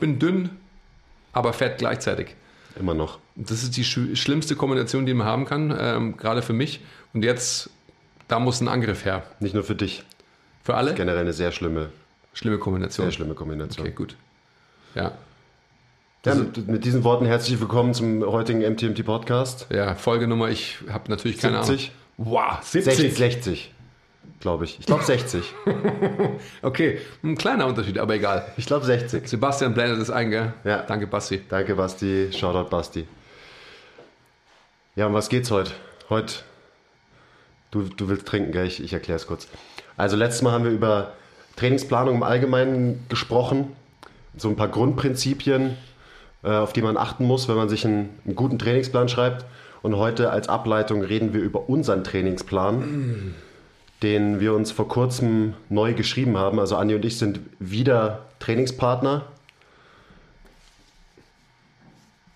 bin dünn, aber fett gleichzeitig. Immer noch. Das ist die sch schlimmste Kombination, die man haben kann, ähm, gerade für mich. Und jetzt, da muss ein Angriff her. Nicht nur für dich. Für alle? Generell eine sehr schlimme, Schlimme Kombination. sehr schlimme Kombination. Okay, gut. Ja. Ja, mit, mit diesen Worten herzlich willkommen zum heutigen MTMT Podcast. Ja, Folgenummer, ich habe natürlich keine 70? Ahnung. Wow, 60, 60 glaube ich. Ich glaube 60. Okay, ein kleiner Unterschied, aber egal. Ich glaube 60. Sebastian blendet es ein, gell? Ja. Danke, Basti. Danke, Basti. Shoutout, Basti. Ja, um was geht's heute? Heute, du, du willst trinken, gell? Ich, ich erkläre es kurz. Also, letztes Mal haben wir über Trainingsplanung im Allgemeinen gesprochen. So ein paar Grundprinzipien, äh, auf die man achten muss, wenn man sich einen, einen guten Trainingsplan schreibt. Und heute als Ableitung reden wir über unseren Trainingsplan, den wir uns vor kurzem neu geschrieben haben. Also Andi und ich sind wieder Trainingspartner.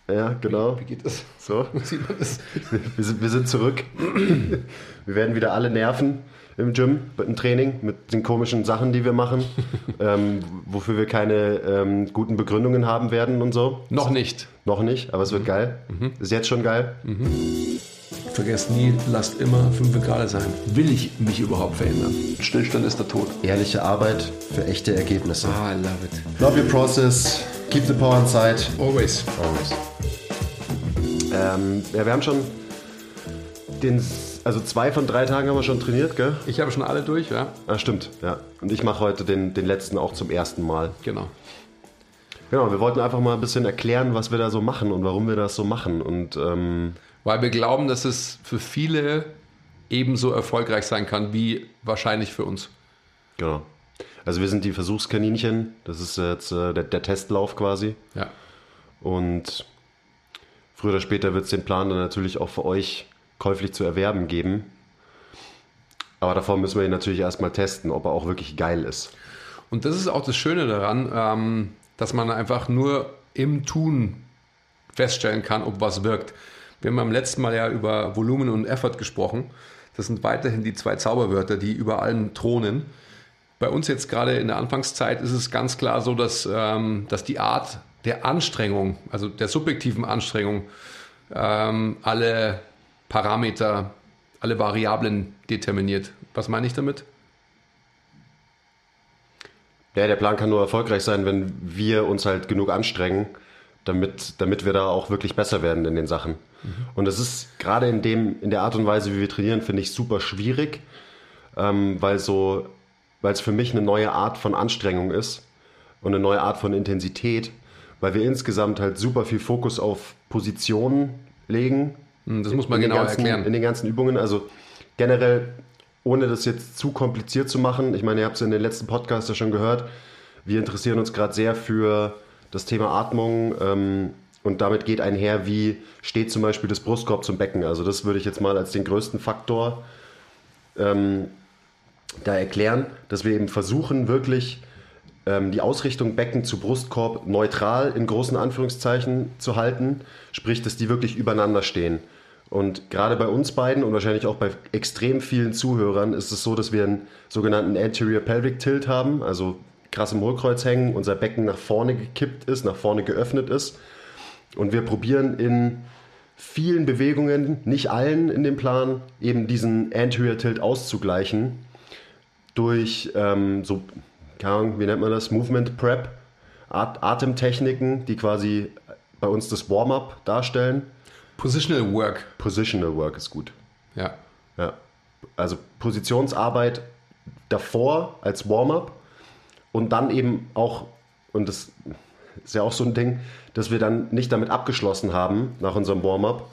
Ja, genau. Wie geht das? So. Sieht man das? Wir sind, wir sind zurück. Wir werden wieder alle nerven im Gym, im Training, mit den komischen Sachen, die wir machen, ähm, wofür wir keine ähm, guten Begründungen haben werden und so. Noch nicht. Noch nicht, aber es wird geil. Ist jetzt schon geil. Vergesst nie, lasst immer 5 Grad sein. Will ich mich überhaupt verändern? Stillstand ist der Tod. Ehrliche Arbeit für echte Ergebnisse. Ah, I love it. Love your process. Keep the power inside. Always. Always. Ähm, ja, wir haben schon den, also zwei von drei Tagen haben wir schon trainiert, gell? Ich habe schon alle durch, ja? Ah, stimmt, ja. Und ich mache heute den, den letzten auch zum ersten Mal. Genau. Genau, wir wollten einfach mal ein bisschen erklären, was wir da so machen und warum wir das so machen. Und ähm, Weil wir glauben, dass es für viele ebenso erfolgreich sein kann, wie wahrscheinlich für uns. genau. Also wir sind die Versuchskaninchen. Das ist jetzt äh, der, der Testlauf quasi. Ja. Und früher oder später wird es den Plan dann natürlich auch für euch käuflich zu erwerben geben. Aber davor müssen wir ihn natürlich erstmal testen, ob er auch wirklich geil ist. Und das ist auch das Schöne daran, ähm, dass man einfach nur im Tun feststellen kann, ob was wirkt. Wir haben beim letzten Mal ja über Volumen und Effort gesprochen. Das sind weiterhin die zwei Zauberwörter, die über allem thronen. Bei uns jetzt gerade in der Anfangszeit ist es ganz klar so, dass, ähm, dass die Art der Anstrengung, also der subjektiven Anstrengung, ähm, alle Parameter, alle Variablen determiniert. Was meine ich damit? Ja, der Plan kann nur erfolgreich sein, wenn wir uns halt genug anstrengen, damit, damit wir da auch wirklich besser werden in den Sachen. Und das ist gerade in, dem, in der Art und Weise, wie wir trainieren, finde ich super schwierig, ähm, weil so, weil es für mich eine neue Art von Anstrengung ist und eine neue Art von Intensität, weil wir insgesamt halt super viel Fokus auf Positionen legen. Hm, Das muss man in genau ganzen, erklären. In den ganzen Übungen. Also generell, ohne das jetzt zu kompliziert zu machen, ich meine, ihr habt es in den letzten Podcasts ja schon gehört, wir interessieren uns gerade sehr für das Thema Atmung ähm, und damit geht einher, wie steht zum Beispiel das Brustkorb zum Becken. Also das würde ich jetzt mal als den größten Faktor ähm, da erklären, dass wir eben versuchen, wirklich ähm, die Ausrichtung Becken zu Brustkorb neutral in großen Anführungszeichen zu halten, sprich, dass die wirklich übereinander stehen. Und gerade bei uns beiden und wahrscheinlich auch bei extrem vielen Zuhörern ist es so, dass wir einen sogenannten Anterior Pelvic Tilt haben, also krass im Hohlkreuz hängen, unser Becken nach vorne gekippt ist, nach vorne geöffnet ist. Und wir probieren in vielen Bewegungen, nicht allen in dem Plan, eben diesen Anterior Tilt auszugleichen durch ähm, so, keine Ahnung, wie nennt man das, Movement Prep, At Atemtechniken, die quasi bei uns das Warm-up darstellen. Positional Work. Positional Work ist gut. Ja. Ja. Also Positionsarbeit davor als Warm-up und dann eben auch, und das ist ja auch so ein Ding, dass wir dann nicht damit abgeschlossen haben nach unserem Warm-up,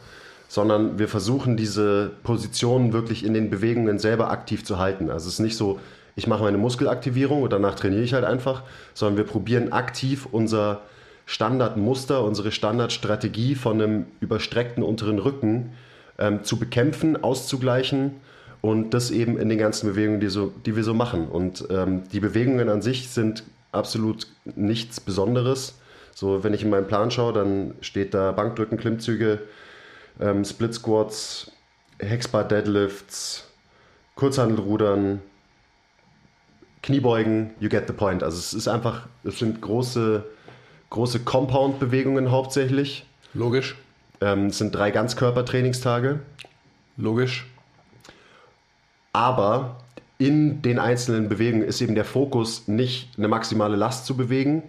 sondern wir versuchen diese Positionen wirklich in den Bewegungen selber aktiv zu halten. Also es ist nicht so, ich mache meine Muskelaktivierung und danach trainiere ich halt einfach, sondern wir probieren aktiv unser Standardmuster, unsere Standardstrategie von einem überstreckten unteren Rücken ähm, zu bekämpfen, auszugleichen und das eben in den ganzen Bewegungen, die, so, die wir so machen. Und ähm, die Bewegungen an sich sind absolut nichts Besonderes. So, wenn ich in meinen Plan schaue, dann steht da Bankdrücken, Klimmzüge, ähm, Split Squats, Hexbar Deadlifts, Kurzhandelrudern, Kniebeugen, you get the point. Also es ist einfach, es sind große, große Compound-Bewegungen hauptsächlich. Logisch. Ähm, es sind drei Ganzkörpertrainingstage. Logisch. Aber in den einzelnen Bewegungen ist eben der Fokus nicht eine maximale Last zu bewegen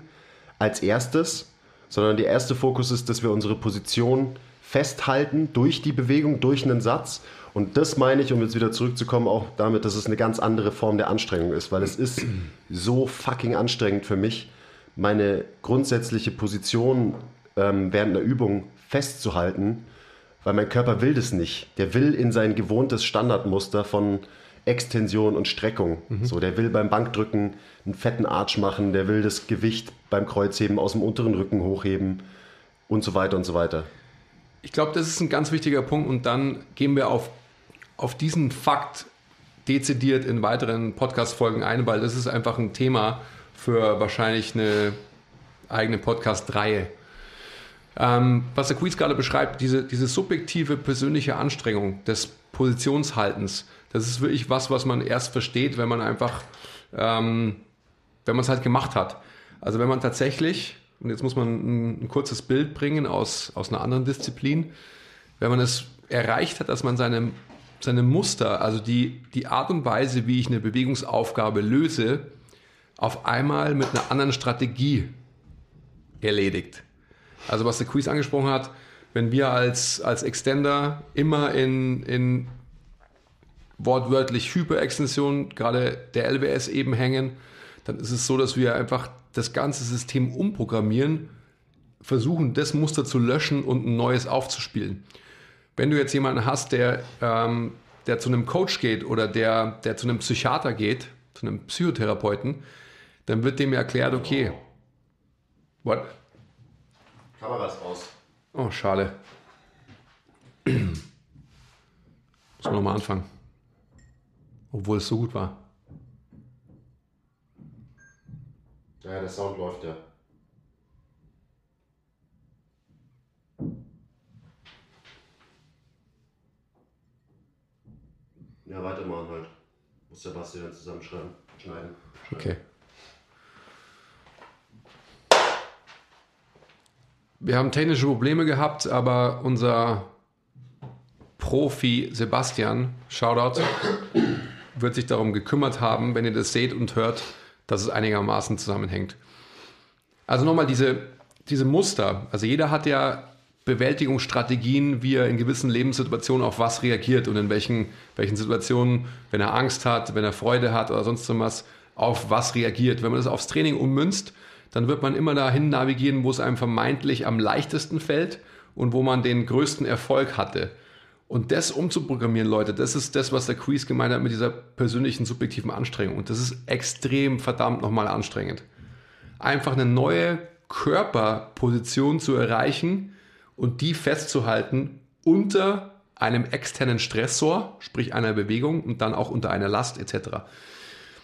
als erstes, sondern der erste Fokus ist, dass wir unsere Position festhalten durch die Bewegung, durch einen Satz. Und das meine ich, um jetzt wieder zurückzukommen, auch damit, dass es eine ganz andere Form der Anstrengung ist, weil es ist so fucking anstrengend für mich, meine grundsätzliche Position ähm, während einer Übung festzuhalten, weil mein Körper will das nicht. Der will in sein gewohntes Standardmuster von Extension und Streckung. Mhm. So, der will beim Bankdrücken einen fetten Arch machen, der will das Gewicht beim Kreuzheben aus dem unteren Rücken hochheben und so weiter und so weiter. Ich glaube, das ist ein ganz wichtiger Punkt und dann gehen wir auf, auf diesen Fakt dezidiert in weiteren Podcast-Folgen ein, weil das ist einfach ein Thema für wahrscheinlich eine eigene Podcast-Reihe. Ähm, was der Quiz gerade beschreibt, diese, diese subjektive persönliche Anstrengung des Positionshaltens, das ist wirklich was, was man erst versteht, wenn man einfach, ähm, wenn man es halt gemacht hat. Also wenn man tatsächlich und jetzt muss man ein, ein kurzes Bild bringen aus, aus einer anderen Disziplin. Wenn man es erreicht hat, dass man seine, seine Muster, also die, die Art und Weise, wie ich eine Bewegungsaufgabe löse, auf einmal mit einer anderen Strategie erledigt. Also was der Quiz angesprochen hat, wenn wir als, als Extender immer in, in wortwörtlich Hyperextension, gerade der LWS eben hängen, dann ist es so, dass wir einfach das ganze System umprogrammieren, versuchen, das Muster zu löschen und ein neues aufzuspielen. Wenn du jetzt jemanden hast, der, ähm, der zu einem Coach geht oder der, der zu einem Psychiater geht, zu einem Psychotherapeuten, dann wird dem erklärt, okay, what? Kamera ist aus. Oh, schade. Muss man nochmal anfangen. Obwohl es so gut war. Ja, der Sound läuft ja. Ja, weitermachen halt. Muss der Basti dann zusammenschreiben, schneiden. Okay. Wir haben technische Probleme gehabt, aber unser Profi Sebastian, Shoutout, wird sich darum gekümmert haben, wenn ihr das seht und hört, dass es einigermaßen zusammenhängt. Also nochmal diese, diese Muster. Also jeder hat ja Bewältigungsstrategien, wie er in gewissen Lebenssituationen auf was reagiert und in welchen, welchen Situationen, wenn er Angst hat, wenn er Freude hat oder sonst was, auf was reagiert. Wenn man das aufs Training ummünzt, dann wird man immer dahin navigieren, wo es einem vermeintlich am leichtesten fällt und wo man den größten Erfolg hatte. Und das umzuprogrammieren, Leute, das ist das, was der Quiz gemeint hat mit dieser persönlichen, subjektiven Anstrengung. Und das ist extrem verdammt nochmal anstrengend. Einfach eine neue Körperposition zu erreichen und die festzuhalten unter einem externen Stressor, sprich einer Bewegung und dann auch unter einer Last etc.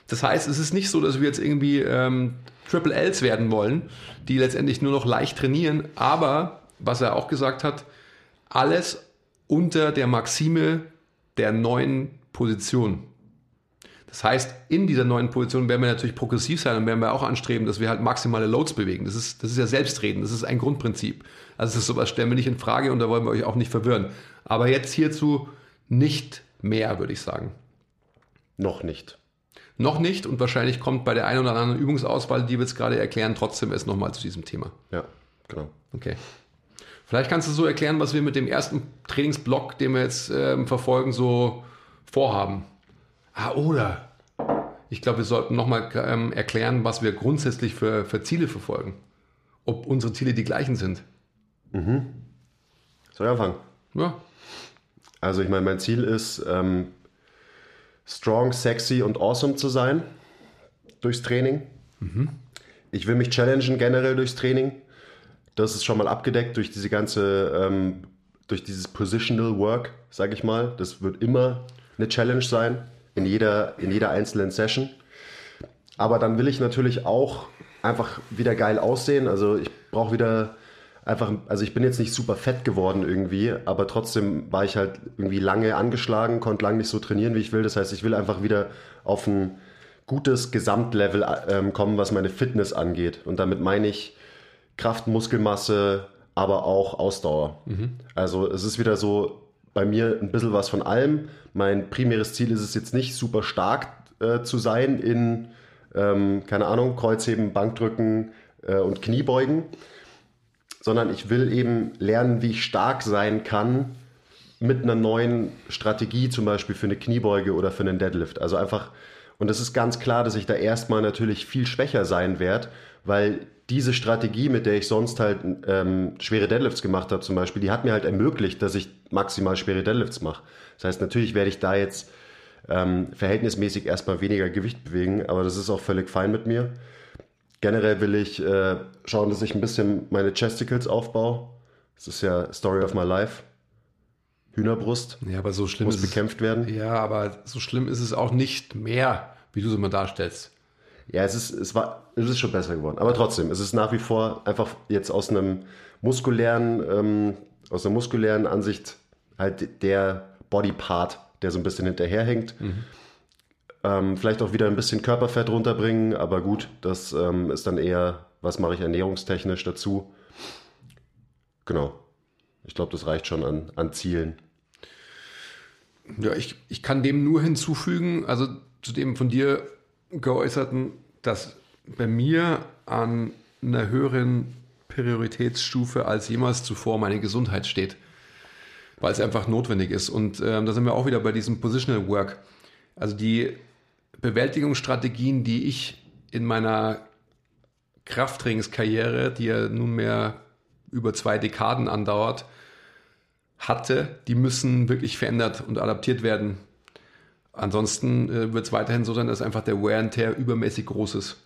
Das heißt, es ist nicht so, dass wir jetzt irgendwie ähm, Triple Ls werden wollen, die letztendlich nur noch leicht trainieren, aber was er auch gesagt hat, alles unter der Maxime der neuen Position. Das heißt, in dieser neuen Position werden wir natürlich progressiv sein und werden wir auch anstreben, dass wir halt maximale Loads bewegen. Das ist, das ist ja Selbstreden, das ist ein Grundprinzip. Also das ist sowas stellen wir nicht in Frage und da wollen wir euch auch nicht verwirren. Aber jetzt hierzu nicht mehr, würde ich sagen. Noch nicht. Noch nicht und wahrscheinlich kommt bei der einen oder anderen Übungsauswahl, die wir jetzt gerade erklären, trotzdem erst nochmal zu diesem Thema. Ja, genau. Okay. Vielleicht kannst du so erklären, was wir mit dem ersten Trainingsblock, den wir jetzt ähm, verfolgen, so vorhaben. Ah, oder ich glaube, wir sollten nochmal ähm, erklären, was wir grundsätzlich für, für Ziele verfolgen. Ob unsere Ziele die gleichen sind. Mhm. Soll ich anfangen? Ja. Also ich meine, mein Ziel ist, ähm, strong, sexy und awesome zu sein durchs Training. Mhm. Ich will mich challengen generell durchs Training. Das ist schon mal abgedeckt durch diese ganze, ähm, durch dieses Positional Work, sage ich mal. Das wird immer eine Challenge sein in jeder, in jeder einzelnen Session. Aber dann will ich natürlich auch einfach wieder geil aussehen. Also ich brauche wieder einfach, also ich bin jetzt nicht super fett geworden irgendwie, aber trotzdem war ich halt irgendwie lange angeschlagen, konnte lange nicht so trainieren, wie ich will. Das heißt, ich will einfach wieder auf ein gutes Gesamtlevel ähm, kommen, was meine Fitness angeht. Und damit meine ich Kraft, Muskelmasse, aber auch Ausdauer. Also es ist wieder so bei mir ein bisschen was von allem. Mein primäres Ziel ist es jetzt nicht super stark äh, zu sein in, ähm, keine Ahnung, Kreuzheben, Bankdrücken äh, und Kniebeugen, sondern ich will eben lernen, wie ich stark sein kann mit einer neuen Strategie, zum Beispiel für eine Kniebeuge oder für einen Deadlift. Also einfach, und es ist ganz klar, dass ich da erstmal natürlich viel schwächer sein werde, weil diese Strategie, mit der ich sonst halt ähm, schwere Deadlifts gemacht habe, zum Beispiel, die hat mir halt ermöglicht, dass ich maximal schwere Deadlifts mache. Das heißt, natürlich werde ich da jetzt ähm, verhältnismäßig erstmal weniger Gewicht bewegen, aber das ist auch völlig fein mit mir. Generell will ich äh, schauen, dass ich ein bisschen meine Chesticles aufbaue. Das ist ja Story of my life. Hühnerbrust Ja, aber so schlimm muss ist es. bekämpft werden. Ja, aber so schlimm ist es auch nicht mehr, wie du es immer darstellst. Ja, es ist, es war, es ist schon besser geworden. Aber trotzdem, es ist nach wie vor einfach jetzt aus einem muskulären, ähm, aus einer muskulären Ansicht halt der Bodypart, der so ein bisschen hinterherhängt. Ähm, vielleicht auch wieder ein bisschen Körperfett runterbringen, aber gut, das ähm, ist dann eher, was mache ich ernährungstechnisch dazu. Genau. Ich glaube, das reicht schon an, an Zielen. Ja, ich, ich kann dem nur hinzufügen, also zu dem von dir geäußerten, dass bei mir an einer höheren Prioritätsstufe als jemals zuvor meine Gesundheit steht, weil es einfach notwendig ist. Und ähm, da sind wir auch wieder bei diesem Positional Work. Also die Bewältigungsstrategien, die ich in meiner Krafttrainingskarriere, die ja nunmehr über zwei Dekaden andauert, hatte, die müssen wirklich verändert und adaptiert werden. Ansonsten äh, wird es weiterhin so sein, dass einfach der Wear and Tear übermäßig groß ist.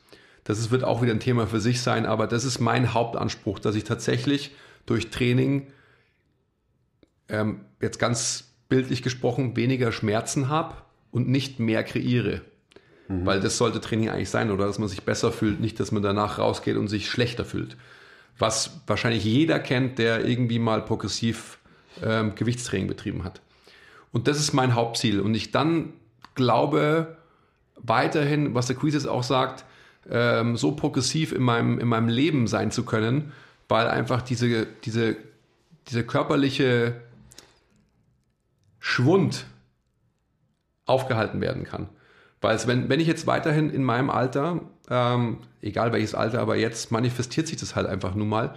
Das ist, wird auch wieder ein Thema für sich sein, aber das ist mein Hauptanspruch, dass ich tatsächlich durch Training, ähm, jetzt ganz bildlich gesprochen, weniger Schmerzen habe und nicht mehr kreiere. Weil das sollte Training eigentlich sein, oder dass man sich besser fühlt, nicht, dass man danach rausgeht und sich schlechter fühlt. Was wahrscheinlich jeder kennt, der irgendwie mal progressiv ähm, Gewichtstraining betrieben hat. Und das ist mein Hauptziel. Und ich dann glaube weiterhin, was der Quiz jetzt auch sagt, ähm, so progressiv in meinem, in meinem Leben sein zu können, weil einfach diese, diese, diese körperliche Schwund aufgehalten werden kann. Weil es, wenn, wenn ich jetzt weiterhin in meinem Alter, ähm, egal welches Alter, aber jetzt manifestiert sich das halt einfach nun mal,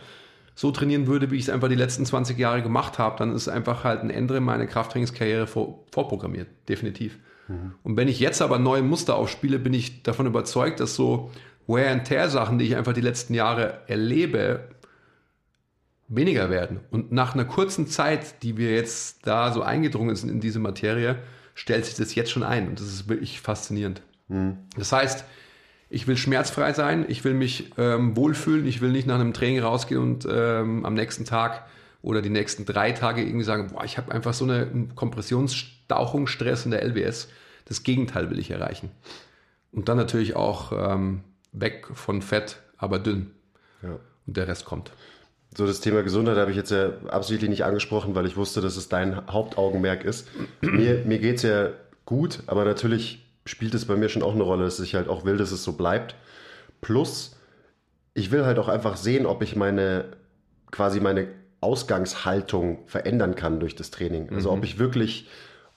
so trainieren würde, wie ich es einfach die letzten 20 Jahre gemacht habe, dann ist einfach halt ein Ende in meine Krafttrainingskarriere vor, vorprogrammiert, definitiv. Und wenn ich jetzt aber neue Muster aufspiele, bin ich davon überzeugt, dass so Wear-and-Tear-Sachen, die ich einfach die letzten Jahre erlebe, weniger werden. Und nach einer kurzen Zeit, die wir jetzt da so eingedrungen sind in diese Materie, stellt sich das jetzt schon ein. Und das ist wirklich faszinierend. Das heißt, ich will schmerzfrei sein, ich will mich ähm, wohlfühlen, ich will nicht nach einem Training rausgehen und ähm, am nächsten Tag oder die nächsten drei Tage irgendwie sagen, boah, ich habe einfach so eine Kompressionsstauchung, Stress in der LWS. Das Gegenteil will ich erreichen. Und dann natürlich auch ähm, weg von Fett, aber dünn. Ja. Und der Rest kommt. So, das Thema Gesundheit habe ich jetzt ja absichtlich nicht angesprochen, weil ich wusste, dass es dein Hauptaugenmerk ist. mir mir geht es ja gut, aber natürlich spielt es bei mir schon auch eine Rolle, dass ich halt auch will, dass es so bleibt. Plus, ich will halt auch einfach sehen, ob ich meine, quasi meine Ausgangshaltung verändern kann durch das Training. Also ob ich wirklich,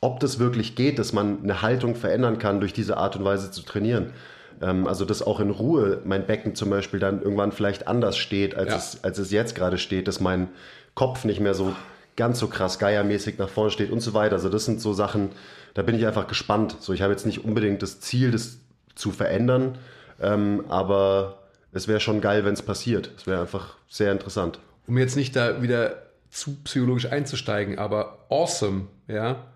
ob das wirklich geht, dass man eine Haltung verändern kann durch diese Art und Weise zu trainieren. Ähm, also dass auch in Ruhe mein Becken zum Beispiel dann irgendwann vielleicht anders steht, als, Ja. es, als es jetzt gerade steht, dass mein Kopf nicht mehr so ganz so krass geiermäßig nach vorne steht und so weiter. Also das sind so Sachen, da bin ich einfach gespannt. So, ich habe jetzt nicht unbedingt das Ziel, das zu verändern, ähm, aber es wäre schon geil, wenn es passiert. Es wäre einfach sehr interessant. um jetzt nicht da wieder zu psychologisch einzusteigen, aber awesome, ja,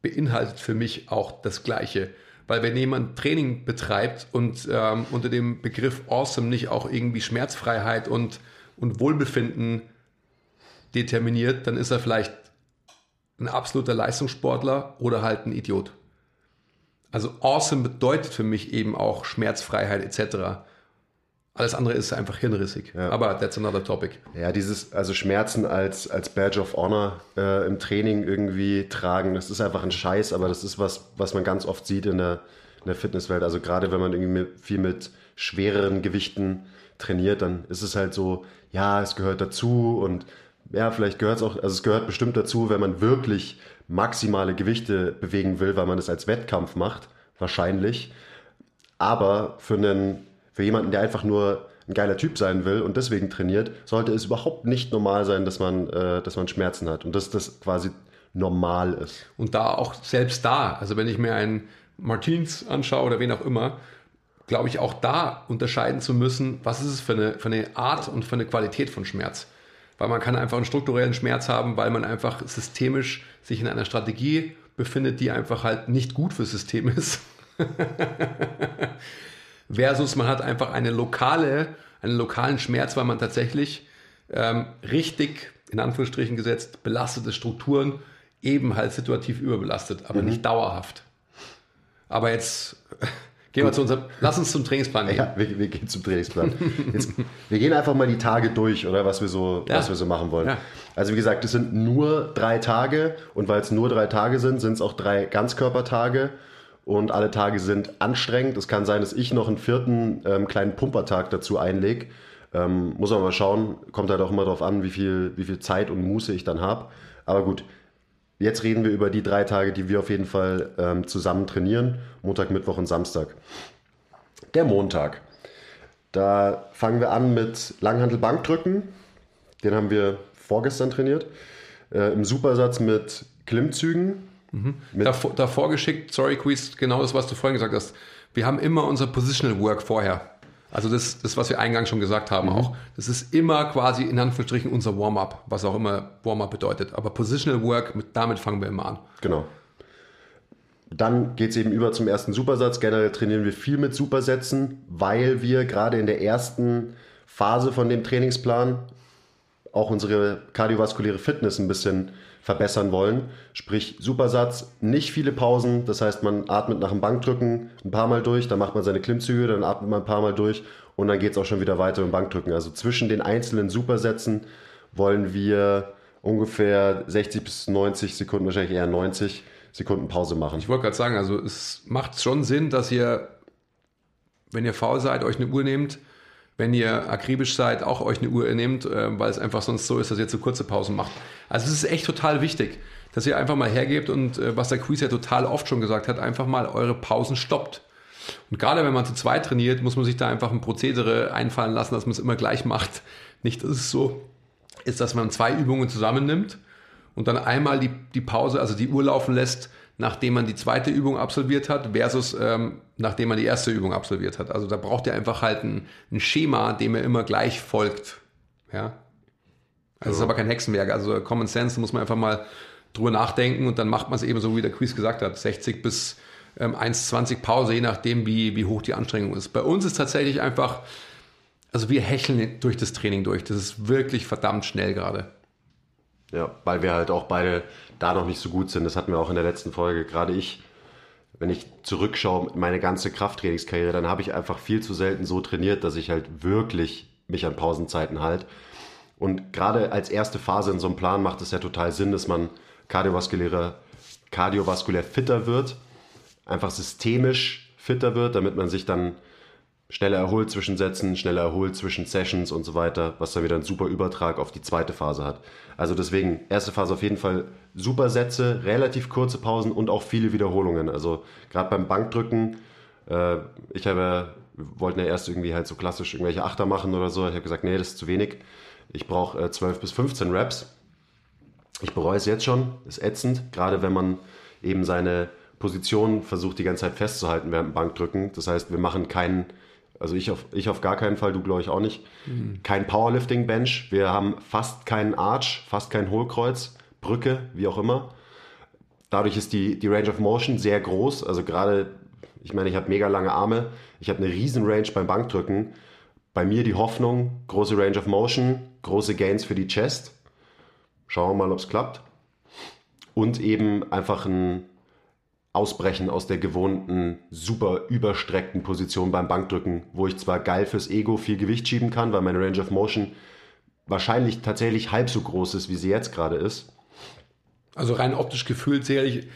beinhaltet für mich auch das Gleiche. Weil wenn jemand Training betreibt und ähm, unter dem Begriff awesome nicht auch irgendwie Schmerzfreiheit und, und Wohlbefinden determiniert, dann ist er vielleicht ein absoluter Leistungssportler oder halt ein Idiot. Also awesome bedeutet für mich eben auch Schmerzfreiheit etc. Alles andere ist einfach hirnrissig. Aber that's another topic. Ja, dieses, also Schmerzen als, als Badge of Honor äh, im Training irgendwie tragen, das ist einfach ein Scheiß, aber das ist was, was man ganz oft sieht in der, in der Fitnesswelt. Also gerade wenn man irgendwie mit, viel mit schwereren Gewichten trainiert, dann ist es halt so, ja, es gehört dazu und ja, vielleicht gehört es auch, also es gehört bestimmt dazu, wenn man wirklich maximale Gewichte bewegen will, weil man es als Wettkampf macht, wahrscheinlich. Aber für einen, für jemanden, der einfach nur ein geiler Typ sein will und deswegen trainiert, sollte es überhaupt nicht normal sein, dass man, äh, dass man Schmerzen hat und dass das quasi normal ist. Und da auch selbst da, also wenn ich mir einen Martins anschaue oder wen auch immer, glaube ich auch da unterscheiden zu müssen, was ist es für eine, für eine Art und für eine Qualität von Schmerz. Weil man kann einfach einen strukturellen Schmerz haben, weil man einfach systemisch sich in einer Strategie befindet, die einfach halt nicht gut für System ist. Versus man hat einfach eine lokale, einen lokalen Schmerz, weil man tatsächlich ähm, richtig, in Anführungsstrichen gesetzt, belastete Strukturen eben halt situativ überbelastet, aber mhm. nicht dauerhaft. Aber jetzt gehen wir zu unserem, lass uns zum Trainingsplan gehen. Ja, wir, wir gehen zum Trainingsplan. Jetzt, wir gehen einfach mal die Tage durch, oder was wir so, ja. was wir so machen wollen. Ja. Also wie gesagt, es sind nur drei Tage und weil es nur drei Tage sind, sind es auch drei Ganzkörpertage und alle Tage sind anstrengend. Es kann sein, dass ich noch einen vierten ähm, kleinen Pumpertag dazu einlege. Ähm, muss man mal schauen, kommt halt auch immer darauf an, wie viel, wie viel Zeit und Muße ich dann habe. Aber gut, jetzt reden wir über die drei Tage, die wir auf jeden Fall ähm, zusammen trainieren. Montag, Mittwoch und Samstag. Der Montag. Da fangen wir an mit Langhantel-Bankdrücken. Den haben wir vorgestern trainiert. Äh, Im Supersatz mit Klimmzügen Mhm. Davor, davor geschickt, sorry Quiz, genau das, was du vorhin gesagt hast. Wir haben immer unser Positional Work vorher. Also das, das was wir eingangs schon gesagt haben mhm. auch. Das ist immer quasi in Anführungsstrichen unser Warm-up, was auch immer Warm-up bedeutet. Aber Positional Work, mit, damit fangen wir immer an. Genau. Dann geht es eben über zum ersten Supersatz. Generell trainieren wir viel mit Supersätzen, weil wir gerade in der ersten Phase von dem Trainingsplan auch unsere kardiovaskuläre Fitness ein bisschen verbessern wollen. Sprich, Supersatz, nicht viele Pausen. Das heißt, man atmet nach dem Bankdrücken ein paar Mal durch, dann macht man seine Klimmzüge, dann atmet man ein paar Mal durch und dann geht es auch schon wieder weiter im Bankdrücken. Also zwischen den einzelnen Supersätzen wollen wir ungefähr 60 bis 90 Sekunden, wahrscheinlich eher 90 Sekunden Pause machen. Ich wollte gerade sagen, also es macht schon Sinn, dass ihr, wenn ihr faul seid, euch eine Uhr nehmt, wenn ihr akribisch seid, auch euch eine Uhr nehmt, äh, weil es einfach sonst so ist, dass ihr zu kurze Pausen macht. Also es ist echt total wichtig, dass ihr einfach mal hergebt und äh, was der Quiz ja total oft schon gesagt hat, einfach mal eure Pausen stoppt. Und gerade wenn man zu zweit trainiert, muss man sich da einfach ein Prozedere einfallen lassen, dass man es immer gleich macht. Nicht, dass es so ist, dass man zwei Übungen zusammennimmt und dann einmal die, die Pause, also die Uhr laufen lässt, nachdem man die zweite Übung absolviert hat, versus ähm, nachdem man die erste Übung absolviert hat. Also da braucht ihr einfach halt ein, ein Schema, dem ihr immer gleich folgt. Ja. Also es ist aber kein Hexenwerk. Also Common Sense muss man einfach mal drüber nachdenken und dann macht man es eben so, wie der Quiz gesagt hat, 60 bis ähm, 1,20 Pause, je nachdem, wie, wie hoch die Anstrengung ist. Bei uns ist tatsächlich einfach, also wir hecheln durch das Training durch. Das ist wirklich verdammt schnell gerade. Ja, weil wir halt auch beide da noch nicht so gut sind. Das hatten wir auch in der letzten Folge. Gerade ich, wenn ich zurückschaue, meine ganze Krafttrainingskarriere, dann habe ich einfach viel zu selten so trainiert, dass ich halt wirklich mich an Pausenzeiten halt. Und gerade als erste Phase in so einem Plan macht es ja total Sinn, dass man kardiovaskulär, kardiovaskulär fitter wird, einfach systemisch fitter wird, damit man sich dann schneller erholt zwischen Sätzen, schneller erholt zwischen Sessions und so weiter, was dann wieder einen super Übertrag auf die zweite Phase hat. Also deswegen, erste Phase auf jeden Fall super Sätze, relativ kurze Pausen und auch viele Wiederholungen. Also gerade beim Bankdrücken, äh, ich habe, wollten ja erst irgendwie halt so klassisch irgendwelche Achter machen oder so. Ich habe gesagt, nee, das ist zu wenig. Ich brauche äh, 12 bis 15 Reps. Ich bereue es jetzt schon, ist ätzend, gerade wenn man eben seine Position versucht die ganze Zeit festzuhalten während dem Bankdrücken. Das heißt, wir machen keinen also ich auf, ich auf gar keinen Fall, du glaube ich auch nicht. Mhm. Kein Powerlifting-Bench. Wir haben fast keinen Arch, fast kein Hohlkreuz, Brücke, wie auch immer. Dadurch ist die, die Range of Motion sehr groß. Also gerade, ich meine, ich habe mega lange Arme. Ich habe eine riesen Range beim Bankdrücken. Bei mir die Hoffnung, große Range of Motion, große Gains für die Chest. Schauen wir mal, ob es klappt. Und eben einfach ein ausbrechen aus der gewohnten, super überstreckten Position beim Bankdrücken, wo ich zwar geil fürs Ego viel Gewicht schieben kann, weil meine Range of Motion wahrscheinlich tatsächlich halb so groß ist, wie sie jetzt gerade ist. Also rein optisch gefühlt sehe ich,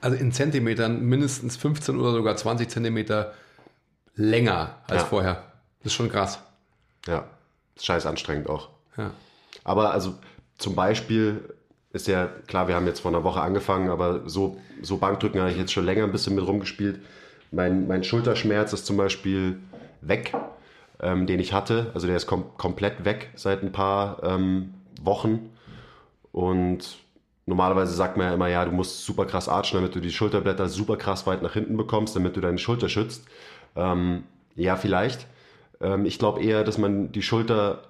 also in Zentimetern mindestens 15 oder sogar 20 Zentimeter länger als ja. vorher. Das ist schon krass. Ja, scheiß anstrengend auch. Ja. Aber also zum Beispiel ist ja, klar, wir haben jetzt vor einer Woche angefangen, aber so, so Bankdrücken habe ich jetzt schon länger ein bisschen mit rumgespielt. Mein, mein Schulterschmerz ist zum Beispiel weg, ähm, den ich hatte. Also der ist kom komplett weg seit ein paar ähm, Wochen. Und normalerweise sagt man ja immer, ja, du musst super krass archen, damit du die Schulterblätter super krass weit nach hinten bekommst, damit du deine Schulter schützt. Ähm, ja, vielleicht. Ähm, ich glaube eher, dass man die Schulter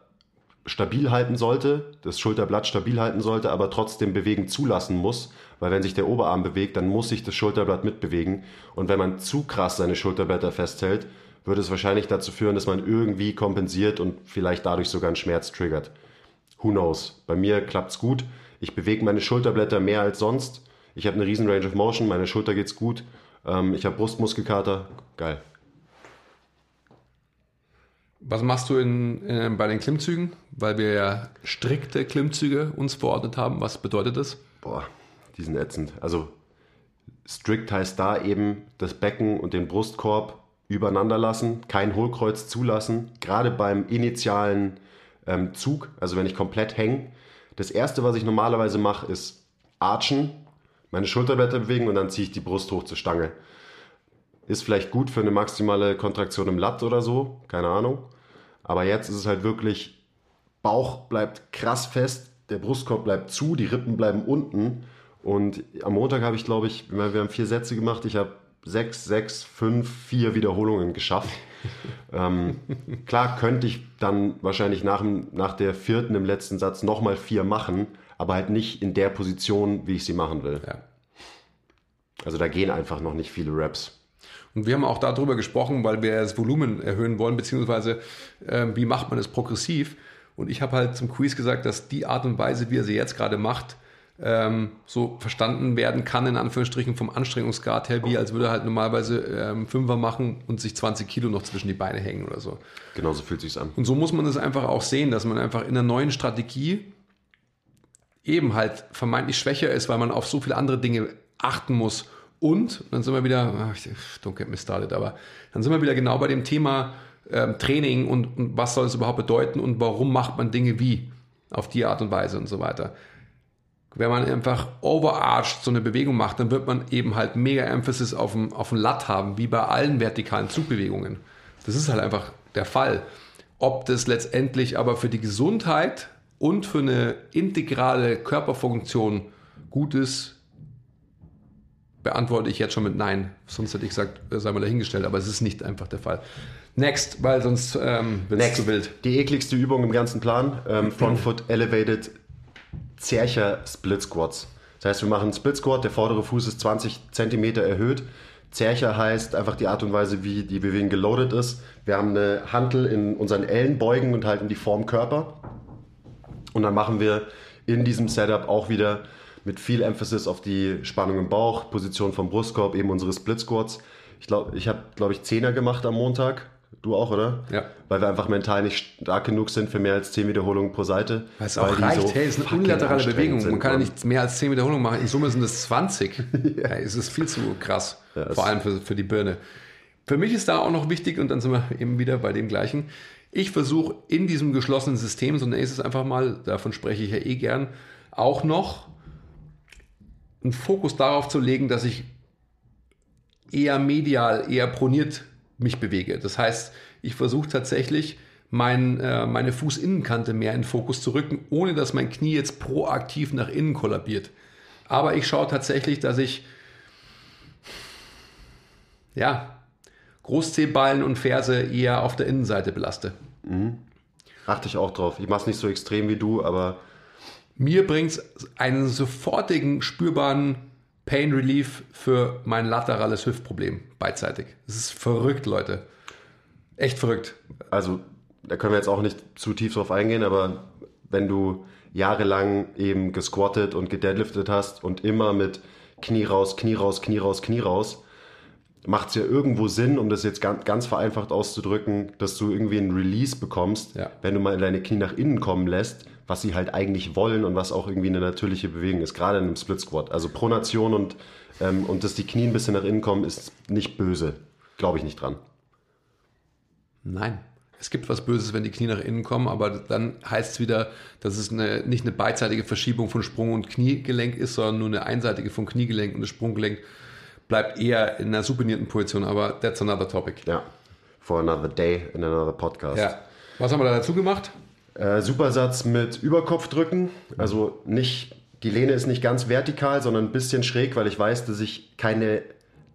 stabil halten sollte, das Schulterblatt stabil halten sollte, aber trotzdem bewegen zulassen muss, weil wenn sich der Oberarm bewegt, dann muss sich das Schulterblatt mitbewegen. Und wenn man zu krass seine Schulterblätter festhält, würde es wahrscheinlich dazu führen, dass man irgendwie kompensiert und vielleicht dadurch sogar einen Schmerz triggert. Who knows? Bei mir klappt's gut. Ich bewege meine Schulterblätter mehr als sonst. Ich habe eine riesen Range of Motion, meine Schulter geht's gut. Ähm, ich habe Brustmuskelkater. Geil. Was machst du in, in, bei den Klimmzügen? Weil wir ja strikte Klimmzüge uns verordnet haben. Was bedeutet das? Boah, die sind ätzend. Also strikt heißt da eben das Becken und den Brustkorb übereinander lassen, kein Hohlkreuz zulassen, gerade beim initialen ähm, Zug, also wenn ich komplett hänge. Das erste, was ich normalerweise mache, ist archen, meine Schulterblätter bewegen und dann ziehe ich die Brust hoch zur Stange. Ist vielleicht gut für eine maximale Kontraktion im Latt oder so, keine Ahnung. Aber jetzt ist es halt wirklich, Bauch bleibt krass fest, der Brustkorb bleibt zu, die Rippen bleiben unten. Und am Montag habe ich, glaube ich, wir haben vier Sätze gemacht, ich habe sechs, sechs, fünf, vier Wiederholungen geschafft. ähm, klar könnte ich dann wahrscheinlich nach, nach der vierten im letzten Satz nochmal vier machen, aber halt nicht in der Position, wie ich sie machen will. Ja. Also da gehen einfach noch nicht viele Reps. Und wir haben auch darüber gesprochen, weil wir das Volumen erhöhen wollen, beziehungsweise äh, wie macht man es progressiv. Und ich habe halt zum Quiz gesagt, dass die Art und Weise, wie er sie jetzt gerade macht, ähm, so verstanden werden kann, in Anführungsstrichen vom Anstrengungsgrad her, wie als würde er halt normalerweise ähm, Fünfer machen und sich 20 Kilo noch zwischen die Beine hängen oder so. Genauso fühlt sich an. Und so muss man es einfach auch sehen, dass man einfach in einer neuen Strategie eben halt vermeintlich schwächer ist, weil man auf so viele andere Dinge achten muss. Und dann sind wir wieder, ach, don't get me started, aber dann sind wir wieder genau bei dem Thema ähm, Training und, und was soll es überhaupt bedeuten und warum macht man Dinge wie auf die Art und Weise und so weiter. Wenn man einfach overarched so eine Bewegung macht, dann wird man eben halt mega Emphasis auf dem, auf dem Lat haben, wie bei allen vertikalen Zugbewegungen. Das ist halt einfach der Fall. Ob das letztendlich aber für die Gesundheit und für eine integrale Körperfunktion gut ist, beantworte ich jetzt schon mit Nein. Sonst hätte ich gesagt, sei mal dahingestellt, aber es ist nicht einfach der Fall. Next, weil sonst ähm, wird es zu wild. Die ekligste Übung im ganzen Plan, ähm, Front Foot Elevated Zercher Split Squats. Das heißt, wir machen einen Split Squat, der vordere Fuß ist 20 cm erhöht. Zercher heißt einfach die Art und Weise, wie die Bewegung geloadet ist. Wir haben eine Hantel in unseren Ellenbeugen und halten die vorm Körper. Und dann machen wir in diesem Setup auch wieder mit viel Emphasis auf die Spannung im Bauch, Position vom Brustkorb, eben unsere Split Squats. Ich glaube, ich habe, glaube ich, Zehner gemacht am Montag. Du auch, oder? Ja. Weil wir einfach mental nicht stark genug sind für mehr als 10 Wiederholungen pro Seite. Weil es auch reicht. So hey, es ist eine unilaterale Bewegung. Man kann ja nicht mehr als 10 Wiederholungen machen. In Summe sind es 20. ja. hey, es ist viel zu krass. Ja, Vor allem für, für die Birne. Für mich ist da auch noch wichtig, und dann sind wir eben wieder bei dem gleichen. Ich versuche in diesem geschlossenen System, so nenne ich es einfach mal, davon spreche ich ja eh gern, auch noch einen Fokus darauf zu legen, dass ich eher medial, eher proniert mich bewege. Das heißt, ich versuche tatsächlich mein, äh, meine Fußinnenkante mehr in Fokus zu rücken, ohne dass mein Knie jetzt proaktiv nach innen kollabiert. Aber ich schaue tatsächlich, dass ich ja, Großzehballen und Ferse eher auf der Innenseite belaste. Mhm. Achte ich auch drauf. Ich mache es nicht so extrem wie du, aber. Mir bringt es einen sofortigen, spürbaren Pain Relief für mein laterales Hüftproblem beidseitig. Das ist verrückt, Leute. Echt verrückt. Also, da können wir jetzt auch nicht zu tief drauf eingehen, aber wenn du jahrelang eben gesquattet und gedeadliftet hast und immer mit Knie raus, Knie raus, Knie raus, Knie raus, macht es ja irgendwo Sinn, um das jetzt ganz, ganz vereinfacht auszudrücken, dass du irgendwie einen Release bekommst, ja. wenn du mal deine Knie nach innen kommen lässt, was sie halt eigentlich wollen und was auch irgendwie eine natürliche Bewegung ist, gerade in einem Split Squat. Also Pronation und, ähm, und dass die Knie ein bisschen nach innen kommen, ist nicht böse. Glaube ich nicht dran. Nein. es gibt was Böses, wenn die Knie nach innen kommen, aber dann heißt es wieder, dass es eine, nicht eine beidseitige Verschiebung von Sprung- und Kniegelenk ist, sondern nur eine einseitige von Kniegelenk und das Sprunggelenk bleibt eher in einer supinierten Position, aber that's another topic. Ja, for another day in another podcast. Ja. Was haben wir da dazu gemacht? Äh, Supersatz mit Überkopfdrücken, also nicht, die Lehne ist nicht ganz vertikal, sondern ein bisschen schräg, weil ich weiß, dass ich keine,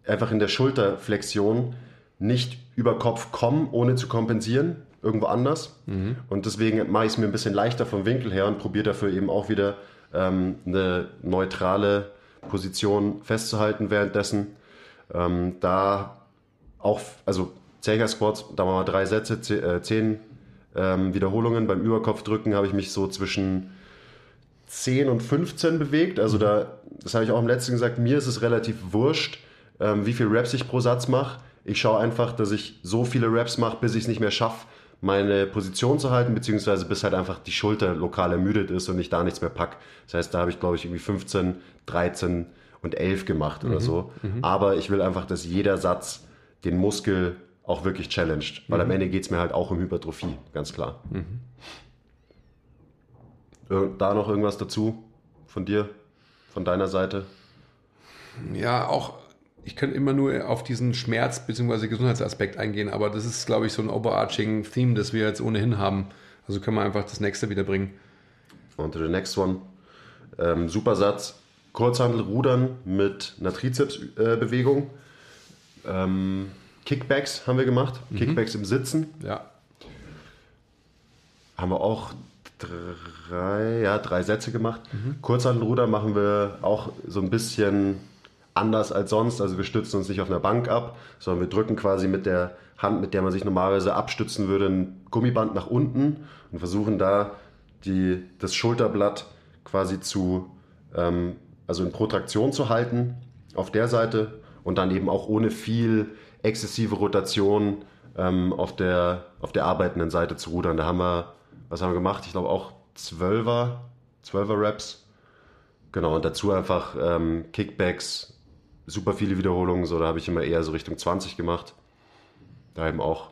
einfach in der Schulterflexion nicht über Kopf komme, ohne zu kompensieren, irgendwo anders. Und deswegen mache ich es mir ein bisschen leichter vom Winkel her und probiere dafür eben auch wieder ähm, eine neutrale Position festzuhalten währenddessen. Ähm, da auch, also Zelker Squats, da machen wir drei Sätze, ze- äh, zehn ähm, Wiederholungen. Beim Überkopfdrücken habe ich mich so zwischen 10 und 15 bewegt. Also da, das habe ich auch im letzten gesagt, mir ist es relativ wurscht, ähm, wie viel Reps ich pro Satz mache. Ich schaue einfach, dass ich so viele Reps mache, bis ich es nicht mehr schaffe, meine Position zu halten, beziehungsweise bis halt einfach die Schulter lokal ermüdet ist und ich da nichts mehr pack. Das heißt, da habe ich, glaube ich, irgendwie 15, 13 und 11 gemacht oder so. Aber ich will einfach, dass jeder Satz den Muskel auch wirklich challenged, weil am Ende geht es mir halt auch um Hypertrophie, ganz klar. Ir- Da noch irgendwas dazu von dir, von deiner Seite? Ja, auch, ich könnte immer nur auf diesen Schmerz- bzw. Gesundheitsaspekt eingehen, aber das ist, glaube ich, so ein overarching Theme, das wir jetzt ohnehin haben. Also können wir einfach das nächste wieder bringen. On to the next one. Ähm, super Satz. Kurzhandel rudern mit einer Trizepsbewegung. Ähm, Kickbacks haben wir gemacht. Kickbacks im Sitzen. Ja. Haben wir auch drei, ja, drei Sätze gemacht. Kurzhandelruder machen wir auch so ein bisschen anders als sonst. Also wir stützen uns nicht auf einer Bank ab, sondern wir drücken quasi mit der Hand, mit der man sich normalerweise abstützen würde, ein Gummiband nach unten und versuchen da die, das Schulterblatt quasi zu, ähm, also in Protraktion zu halten auf der Seite und dann eben auch ohne viel exzessive Rotation ähm, auf, der, auf der arbeitenden Seite zu rudern. Da haben wir, was haben wir gemacht? Ich glaube auch 12er, 12er Reps. Genau, und dazu einfach ähm, Kickbacks, super viele Wiederholungen, so da habe ich immer eher so Richtung 20 gemacht. Da eben auch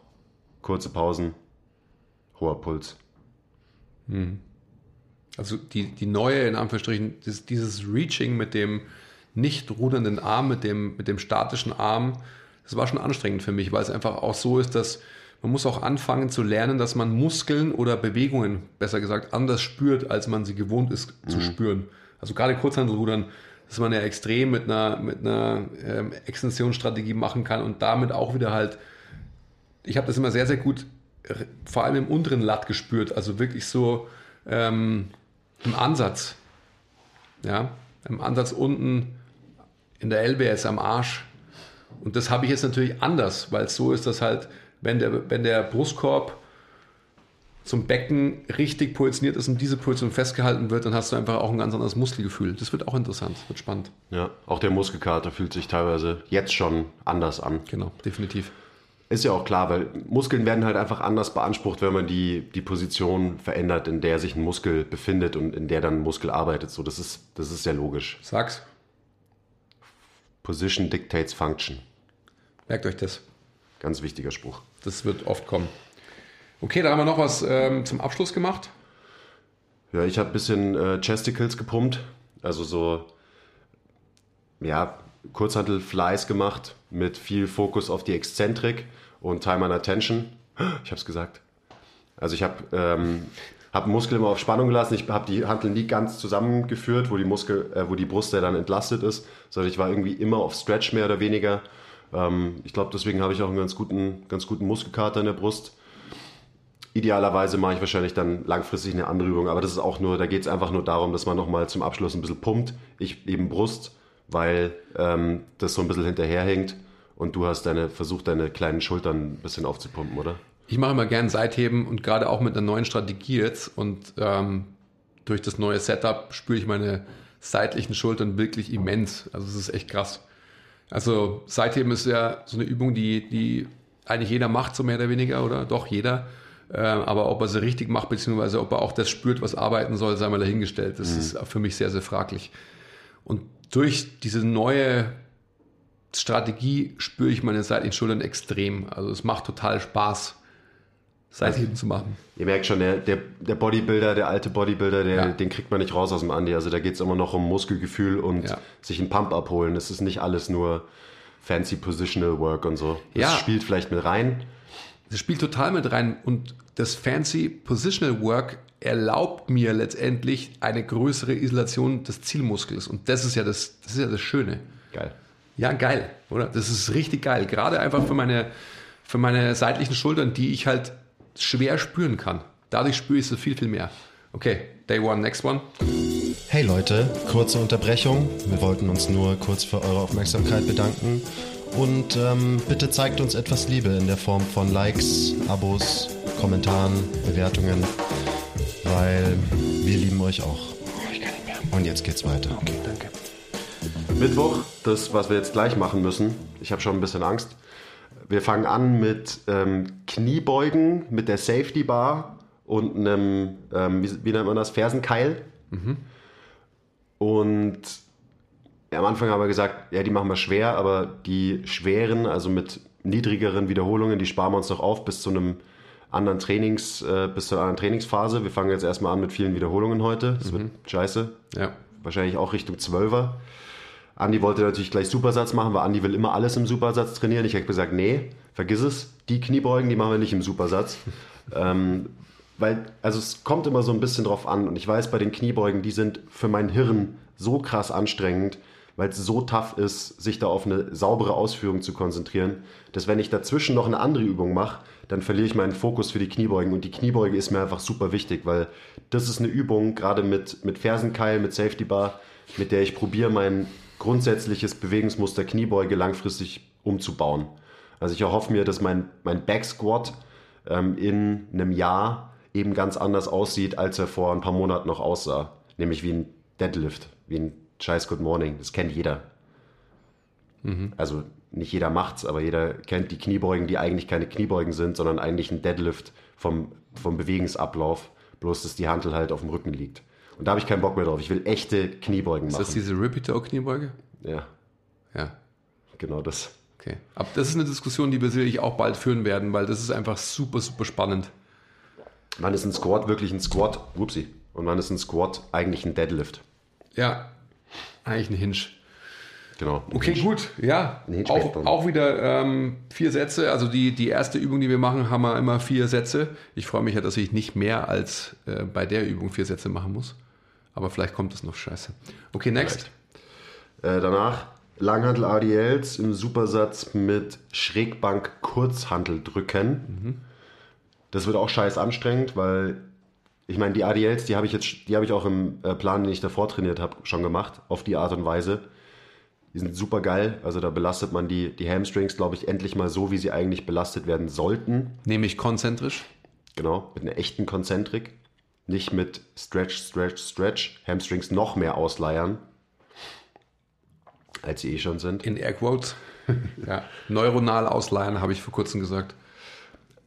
kurze Pausen, hoher Puls. Also die, die neue, in Anführungsstrichen, dieses, dieses Reaching mit dem nicht rudernden Arm, mit dem, mit dem statischen Arm, das war schon anstrengend für mich, weil es einfach auch so ist, dass man muss auch anfangen zu lernen, dass man Muskeln oder Bewegungen, besser gesagt, anders spürt, als man sie gewohnt ist zu spüren. Also gerade Kurzhandelrudern, dass man ja extrem mit einer, mit einer ähm, Extensionsstrategie machen kann und damit auch wieder halt ich habe das immer sehr, sehr gut, r- vor allem im unteren Latt gespürt, also wirklich so ähm, im Ansatz. Ja, im Ansatz unten in der LBS am Arsch. Und das habe ich jetzt natürlich anders, weil es so ist, dass halt, wenn der, wenn der Brustkorb zum Becken richtig positioniert ist und diese Position festgehalten wird, dann hast du einfach auch ein ganz anderes Muskelgefühl. Das wird auch interessant, wird spannend. Ja, auch der Muskelkater fühlt sich teilweise jetzt schon anders an. Genau, definitiv. Ist ja auch klar, weil Muskeln werden halt einfach anders beansprucht, wenn man die, die Position verändert, in der sich ein Muskel befindet und in der dann ein Muskel arbeitet. So, das ist, das ist sehr logisch. Sag's, Position dictates function. merkt euch das. Ganz wichtiger Spruch. Das wird oft kommen. Okay, da haben wir noch was ähm, zum Abschluss gemacht. Ja, ich habe ein bisschen äh, Chesticles gepumpt. Also so, ja, Kurzhantel Flies gemacht mit viel Fokus auf die Exzentrik und Time and Attention. Ich habe es gesagt. Also ich habe ähm, hab Muskel immer auf Spannung gelassen. Ich habe die Hantel nie ganz zusammengeführt, wo die Muskel, äh, wo die Brust ja dann entlastet ist, sondern ich war irgendwie immer auf Stretch mehr oder weniger. Ähm, ich glaube, deswegen habe ich auch einen ganz guten, ganz guten Muskelkater in der Brust. Idealerweise mache ich wahrscheinlich dann langfristig eine andere Übung, aber das ist auch nur, da geht es einfach nur darum, dass man nochmal zum Abschluss ein bisschen pumpt. Ich eben Brust, weil ähm, das so ein bisschen hinterherhängt und du hast deine, versucht deine kleinen Schultern ein bisschen aufzupumpen, oder? Ich mache immer gern Seitheben und gerade auch mit einer neuen Strategie jetzt und ähm, durch das neue Setup spüre ich meine seitlichen Schultern wirklich immens. Also es ist echt krass. Also Seitheben ist ja so eine Übung, die, die eigentlich jeder macht, so mehr oder weniger, oder? Doch jeder. Äh, aber ob er sie richtig macht, beziehungsweise ob er auch das spürt, was arbeiten soll, sei mal dahingestellt. Das ist für mich sehr, sehr fraglich. Und durch diese neue Strategie spüre ich meine seitlichen Schultern extrem. Also es macht total Spaß, Seitheben zu machen. Ihr merkt schon, der, der, der Bodybuilder, der alte Bodybuilder, der, Ja. den kriegt man nicht raus aus dem Andi. Also da geht es immer noch um Muskelgefühl und Ja. sich einen Pump abholen. Es ist nicht alles nur fancy Positional Work und so. Das Ja. spielt vielleicht mit rein. Das spielt total mit rein und das fancy Positional Work erlaubt mir letztendlich eine größere Isolation des Zielmuskels und das ist ja das, das ist ja das Schöne. Geil. Ja, geil, oder? Das ist richtig geil. Gerade einfach für meine, für meine seitlichen Schultern, die ich halt schwer spüren kann. Dadurch spüre ich so viel, viel mehr. Okay, Day One, next one. Hey Leute, kurze Unterbrechung. Wir wollten uns nur kurz für eure Aufmerksamkeit bedanken. Und ähm, bitte zeigt uns etwas Liebe in der Form von Likes, Abos, Kommentaren, Bewertungen, weil wir lieben euch auch. Und jetzt geht's weiter. Okay, danke. Mittwoch, das, was wir jetzt gleich machen müssen. Ich habe schon ein bisschen Angst. Wir fangen an mit ähm, Kniebeugen, mit der Safety Bar und einem, ähm, wie, wie nennt man das, Fersenkeil. Und ja, am Anfang haben wir gesagt, ja, die machen wir schwer, aber die schweren, also mit niedrigeren Wiederholungen, die sparen wir uns noch auf bis zu einem anderen Trainings, äh, bis zu einer anderen Trainingsphase. Wir fangen jetzt erstmal an mit vielen Wiederholungen heute. Das wird scheiße. Ja. Wahrscheinlich auch Richtung 12er. Andi wollte natürlich gleich Supersatz machen, weil Andi will immer alles im Supersatz trainieren. Ich habe gesagt, nee, vergiss es. Die Kniebeugen, die machen wir nicht im Supersatz. ähm, weil, also es kommt immer so ein bisschen drauf an. Und ich weiß, bei den Kniebeugen, die sind für mein Hirn so krass anstrengend, weil es so tough ist, sich da auf eine saubere Ausführung zu konzentrieren, dass wenn ich dazwischen noch eine andere Übung mache, dann verliere ich meinen Fokus für die Kniebeugen. Und die Kniebeuge ist mir einfach super wichtig, weil das ist eine Übung, gerade mit, mit Fersenkeil, mit Safety Bar, mit der ich probiere, mein grundsätzliches Bewegungsmuster Kniebeuge langfristig umzubauen. Also ich erhoffe mir, dass mein, mein Back Squat ähm, in einem Jahr eben ganz anders aussieht, als er vor ein paar Monaten noch aussah. Nämlich wie ein Deadlift, wie ein scheiß Good Morning. Das kennt jeder. Also nicht jeder macht's, aber jeder kennt die Kniebeugen, die eigentlich keine Kniebeugen sind, sondern eigentlich ein Deadlift vom, vom Bewegungsablauf, bloß dass die Hantel halt auf dem Rücken liegt. Und da habe ich keinen Bock mehr drauf. Ich will echte Kniebeugen Ist machen. das diese Repeater-Kniebeuge? ja, Ja. genau das. Okay. Aber das ist eine Diskussion, die wir sicherlich auch bald führen werden, weil das ist einfach super, super spannend. Wann ist ein Squat wirklich ein Squat? Whoopsie. Und wann ist ein Squat eigentlich ein Deadlift? Ja, eigentlich ein Hinge. Genau. Okay, gut, ja. Hinge Auch, auch wieder ähm, vier Sätze. Also die, die erste Übung, die wir machen, haben wir immer vier Sätze. Ich freue mich ja, dass ich nicht mehr als äh, bei der Übung vier Sätze machen muss. Aber vielleicht kommt es noch scheiße. Okay, next. Äh, danach Langhantel ADLs im Supersatz mit Schrägbank Kurzhantel drücken. Das wird auch scheiß anstrengend, weil ich meine, die ADLs, die habe ich jetzt, die habe ich auch im äh, Plan, den ich davor trainiert habe, schon gemacht, auf die Art und Weise. Die sind super geil. Also da belastet man die, die Hamstrings, glaube ich, endlich mal so, wie sie eigentlich belastet werden sollten. Nämlich konzentrisch. Genau, mit einer echten Konzentrik. Nicht mit Stretch, Stretch, Stretch. Hamstrings noch mehr ausleiern, als sie eh schon sind. In Airquotes. ja. Neuronal ausleihen, habe ich vor kurzem gesagt.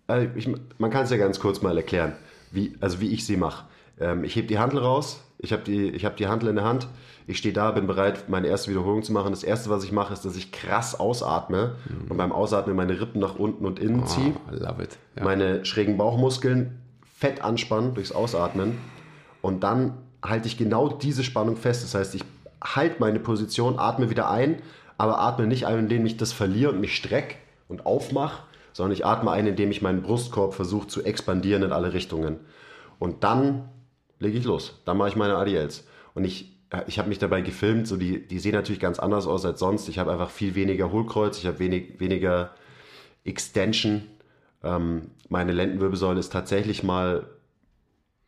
Äh, ich, man kann es ja ganz kurz mal erklären, wie, also wie ich sie mache. Ähm, ich hebe die Handel raus, ich habe die, ich hab die Handel in der Hand, ich stehe da, bin bereit, meine erste Wiederholung zu machen. Das erste, was ich mache, ist, dass ich krass ausatme und beim Ausatmen meine Rippen nach unten und innen ziehe. Oh, I love it. Ja. meine schrägen Bauchmuskeln fett anspannen durchs Ausatmen und dann halte ich genau diese Spannung fest. Das heißt, ich halte meine Position, atme wieder ein, aber atme nicht ein, indem ich das verliere und mich strecke und aufmache, sondern ich atme ein, indem ich meinen Brustkorb versuche zu expandieren in alle Richtungen. Und dann lege ich los. Dann mache ich meine ADLs. Und ich, ich habe mich dabei gefilmt, so die, die sehen natürlich ganz anders aus als sonst. Ich habe einfach viel weniger Hohlkreuz, ich habe wenig, weniger Extension. Ähm, meine Lendenwirbelsäule ist tatsächlich mal,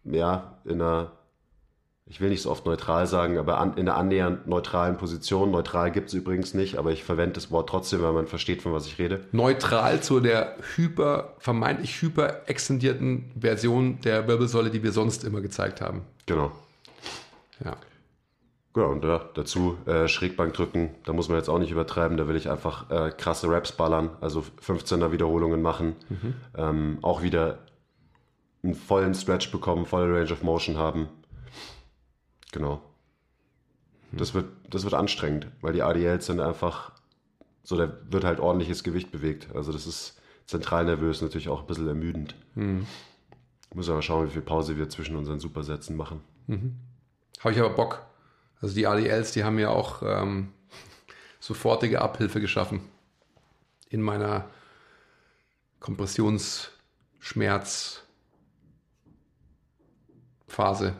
ja, in einer, ich will nicht so oft neutral sagen, aber an, in einer annähernd neutralen Position. Neutral gibt es übrigens nicht, aber ich verwende das Wort trotzdem, weil man versteht, von was ich rede. Neutral zu der hyper, vermeintlich hyper extendierten Version der Wirbelsäule, die wir sonst immer gezeigt haben. Genau. Ja. Genau, und ja, dazu äh, Schrägbank drücken, da muss man jetzt auch nicht übertreiben, da will ich einfach äh, krasse Raps ballern, also 15er Wiederholungen machen, ähm, auch wieder einen vollen Stretch bekommen, volle Range of Motion haben. Genau. Das, wird, das wird anstrengend, weil die ADLs sind einfach so, da wird halt ordentliches Gewicht bewegt. Also das ist zentralnervös natürlich auch ein bisschen ermüdend. Muss aber schauen, wie viel Pause wir zwischen unseren Supersätzen machen. Habe ich aber Bock. Also die ADLs, die haben ja auch ähm, sofortige Abhilfe geschaffen in meiner Kompressionsschmerz Phase.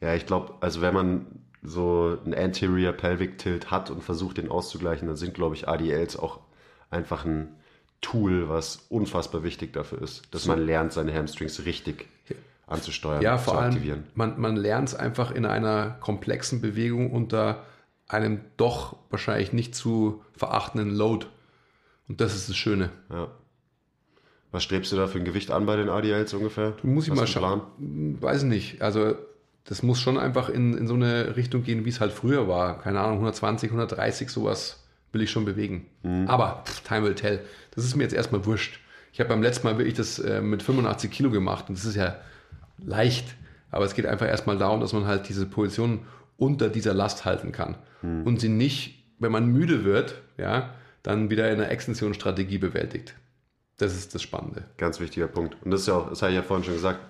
Ja, ich glaube, also wenn man so einen Anterior Pelvic Tilt hat und versucht, den auszugleichen, dann sind, glaube ich, ADLs auch einfach ein Tool, was unfassbar wichtig dafür ist, dass man lernt, seine Hamstrings richtig anzusteuern, Ja, zu vor allem, aktivieren. man, man lernt es einfach in einer komplexen Bewegung unter einem doch wahrscheinlich nicht zu verachtenden Load. Und das ist das Schöne. Ja. Was strebst du da für ein Gewicht an bei den ADLs ungefähr? Muss ich Hast mal schauen. Weiß ich nicht. Also das muss schon einfach in, in so eine Richtung gehen, wie es halt früher war. Keine Ahnung, 120, 130, sowas will ich schon bewegen. Aber pff, time will tell. Das ist mir jetzt erstmal wurscht. Ich habe beim letzten Mal wirklich das äh, mit 85 Kilo gemacht und das ist ja leicht. Aber es geht einfach erstmal darum, dass man halt diese Position unter dieser Last halten kann. Und sie nicht, wenn man müde wird, ja, dann wieder in einer Extensionsstrategie bewältigt. Das ist das Spannende. Ganz wichtiger Punkt. Und das ist ja auch, das habe ich ja vorhin schon gesagt,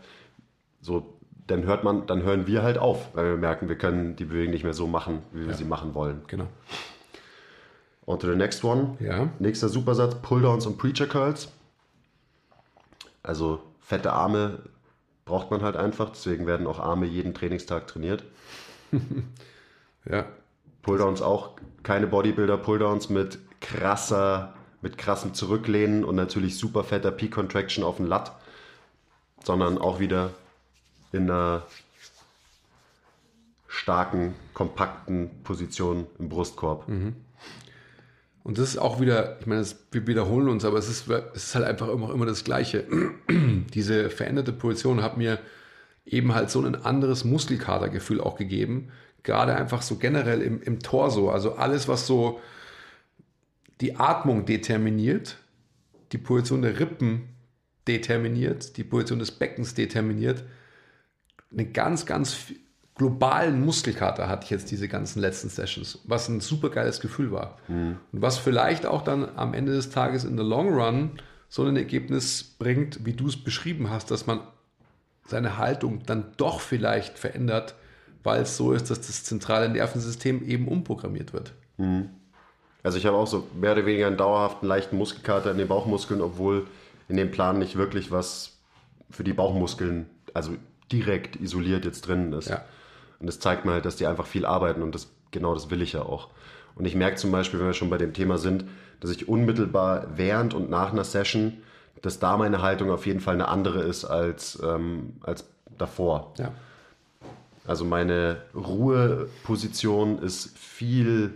so, dann hört man, dann hören wir halt auf, weil wir merken, wir können die Bewegung nicht mehr so machen, wie wir sie machen wollen. Genau. On to the next one. Ja. Nächster Supersatz, Pulldowns und Preacher Curls. Also fette Arme braucht man halt einfach, deswegen werden auch Arme jeden Trainingstag trainiert. Ja, Pulldowns auch keine Bodybuilder Pulldowns mit krasser, mit krassem Zurücklehnen und natürlich super fetter Peak Contraction auf den Lat, sondern auch wieder in einer starken, kompakten Position im Brustkorb. Und das ist auch wieder, ich meine, das, wir wiederholen uns, aber es ist, es ist halt einfach immer, immer das Gleiche. Diese veränderte Position hat mir eben halt so ein anderes Muskelkatergefühl auch gegeben. Gerade einfach so generell im, im Torso. Also alles, was so die Atmung determiniert, die Position der Rippen determiniert, die Position des Beckens determiniert. Einen ganz, ganz globalen Muskelkater hatte ich jetzt diese ganzen letzten Sessions, was ein super geiles Gefühl war. Und was vielleicht auch dann am Ende des Tages in the long run so ein Ergebnis bringt, wie du es beschrieben hast, dass man seine Haltung dann doch vielleicht verändert, weil es so ist, dass das zentrale Nervensystem eben umprogrammiert wird. Also ich habe auch so mehr oder weniger einen dauerhaften leichten Muskelkater in den Bauchmuskeln, obwohl in dem Plan nicht wirklich was für die Bauchmuskeln, also direkt isoliert jetzt drin ist. Ja. Und das zeigt mir halt, dass die einfach viel arbeiten und das genau das will ich ja auch. Und ich merke zum Beispiel, wenn wir schon bei dem Thema sind, dass ich unmittelbar während und nach einer Session, dass da meine Haltung auf jeden Fall eine andere ist als, ähm, als davor. Ja. Also meine Ruheposition ist viel,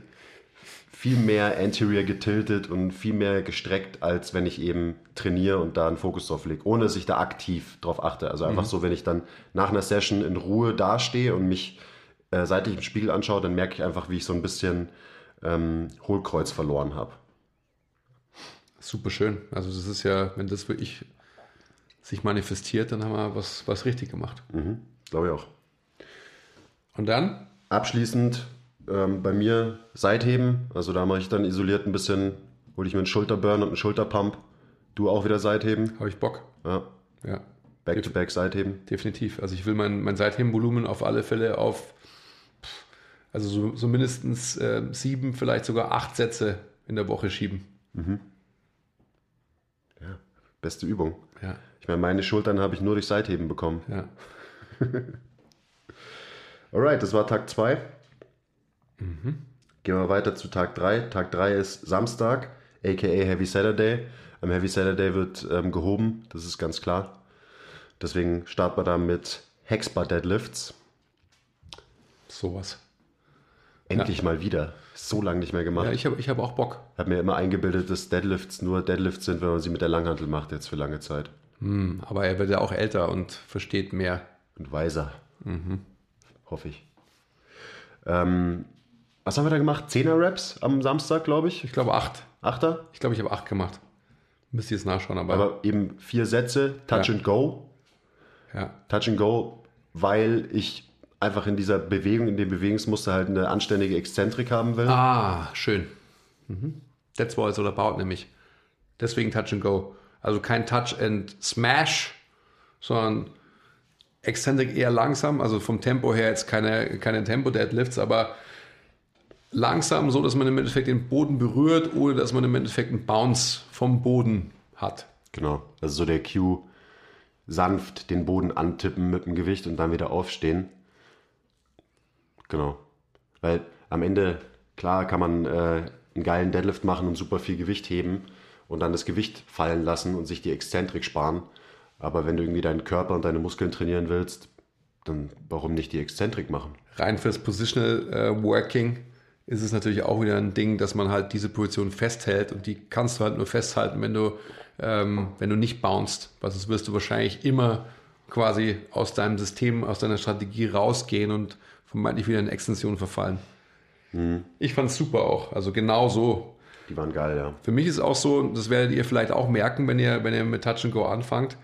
viel mehr anterior getiltet und viel mehr gestreckt, als wenn ich eben trainiere und da einen Fokus drauf lege, ohne dass ich da aktiv drauf achte. Also einfach so, wenn ich dann nach einer Session in Ruhe dastehe und mich äh, seitlich im Spiegel anschaue, dann merke ich einfach, wie ich so ein bisschen ähm, Hohlkreuz verloren habe. Super schön. Also das ist ja, wenn das wirklich sich manifestiert, dann haben wir was, was richtig gemacht. Mhm, Glaube ich auch. Und dann? Abschließend ähm, bei mir Seitheben. Also da mache ich dann isoliert ein bisschen, hole ich mir einen Schulterburn und einen Schulterpump. Du auch wieder Seitheben. Habe ich Bock. Ja. Ja, Back-to-back Seitheben. definitiv. Also ich will mein, mein Seitheben-Volumen auf alle Fälle auf, also so, so mindestens äh, sieben, vielleicht sogar acht Sätze in der Woche schieben. Beste Übung. Ja, Ich meine, meine Schultern habe ich nur durch Seitheben bekommen. ja. Alright, das war Tag 2. Gehen wir weiter zu Tag 3. Tag 3 ist Samstag, aka Heavy Saturday. Am Heavy Saturday wird ähm, gehoben, das ist ganz klar. Deswegen starten wir da mit Hexbar Deadlifts. Sowas. Endlich mal wieder. So lange nicht mehr gemacht. Ja, ich habe ich hab auch Bock. Ich habe mir immer eingebildet, dass Deadlifts nur Deadlifts sind, wenn man sie mit der Langhantel macht, jetzt für lange Zeit. Hm, aber er wird ja auch älter und versteht mehr. Und weiser. Hoffe ich. Ähm, was haben wir da gemacht? 10er Raps am Samstag, glaube ich. Ich glaube acht. Achter? Ich glaube, ich habe acht gemacht. Müsst ihr jetzt nachschauen, aber, Aber eben vier Sätze, Touch Ja. and Go. ja. Touch and Go, weil ich einfach in dieser Bewegung, in dem Bewegungsmuster halt eine anständige Exzentrik haben will. Ah, schön. Mhm. That's what it's all about, nämlich. Deswegen Touch and Go. Also kein Touch and Smash, sondern Exzentrik eher langsam, also vom Tempo her jetzt keine, keine Tempo-Deadlifts, aber langsam, so dass man im Endeffekt den Boden berührt, ohne dass man im Endeffekt einen Bounce vom Boden hat. Genau. Also so der Cue, sanft den Boden antippen mit dem Gewicht und dann wieder aufstehen. Genau. Weil am Ende, klar, kann man äh, einen geilen Deadlift machen und super viel Gewicht heben und dann das Gewicht fallen lassen und sich die Exzentrik sparen. Aber wenn du irgendwie deinen Körper und deine Muskeln trainieren willst, dann warum nicht die Exzentrik machen? Rein fürs Positional äh, Working ist es natürlich auch wieder ein Ding, dass man halt diese Position festhält und die kannst du halt nur festhalten, wenn du, ähm, wenn du nicht bounced. Weil sonst wirst du wahrscheinlich immer quasi aus deinem System, aus deiner Strategie rausgehen und vermeintlich wieder in Extension verfallen. Mhm. Ich fand es super auch. Also genau so. Die waren geil, ja. Für mich ist es auch so, das werdet ihr vielleicht auch merken, wenn ihr, wenn ihr mit Touch and Go anfangt,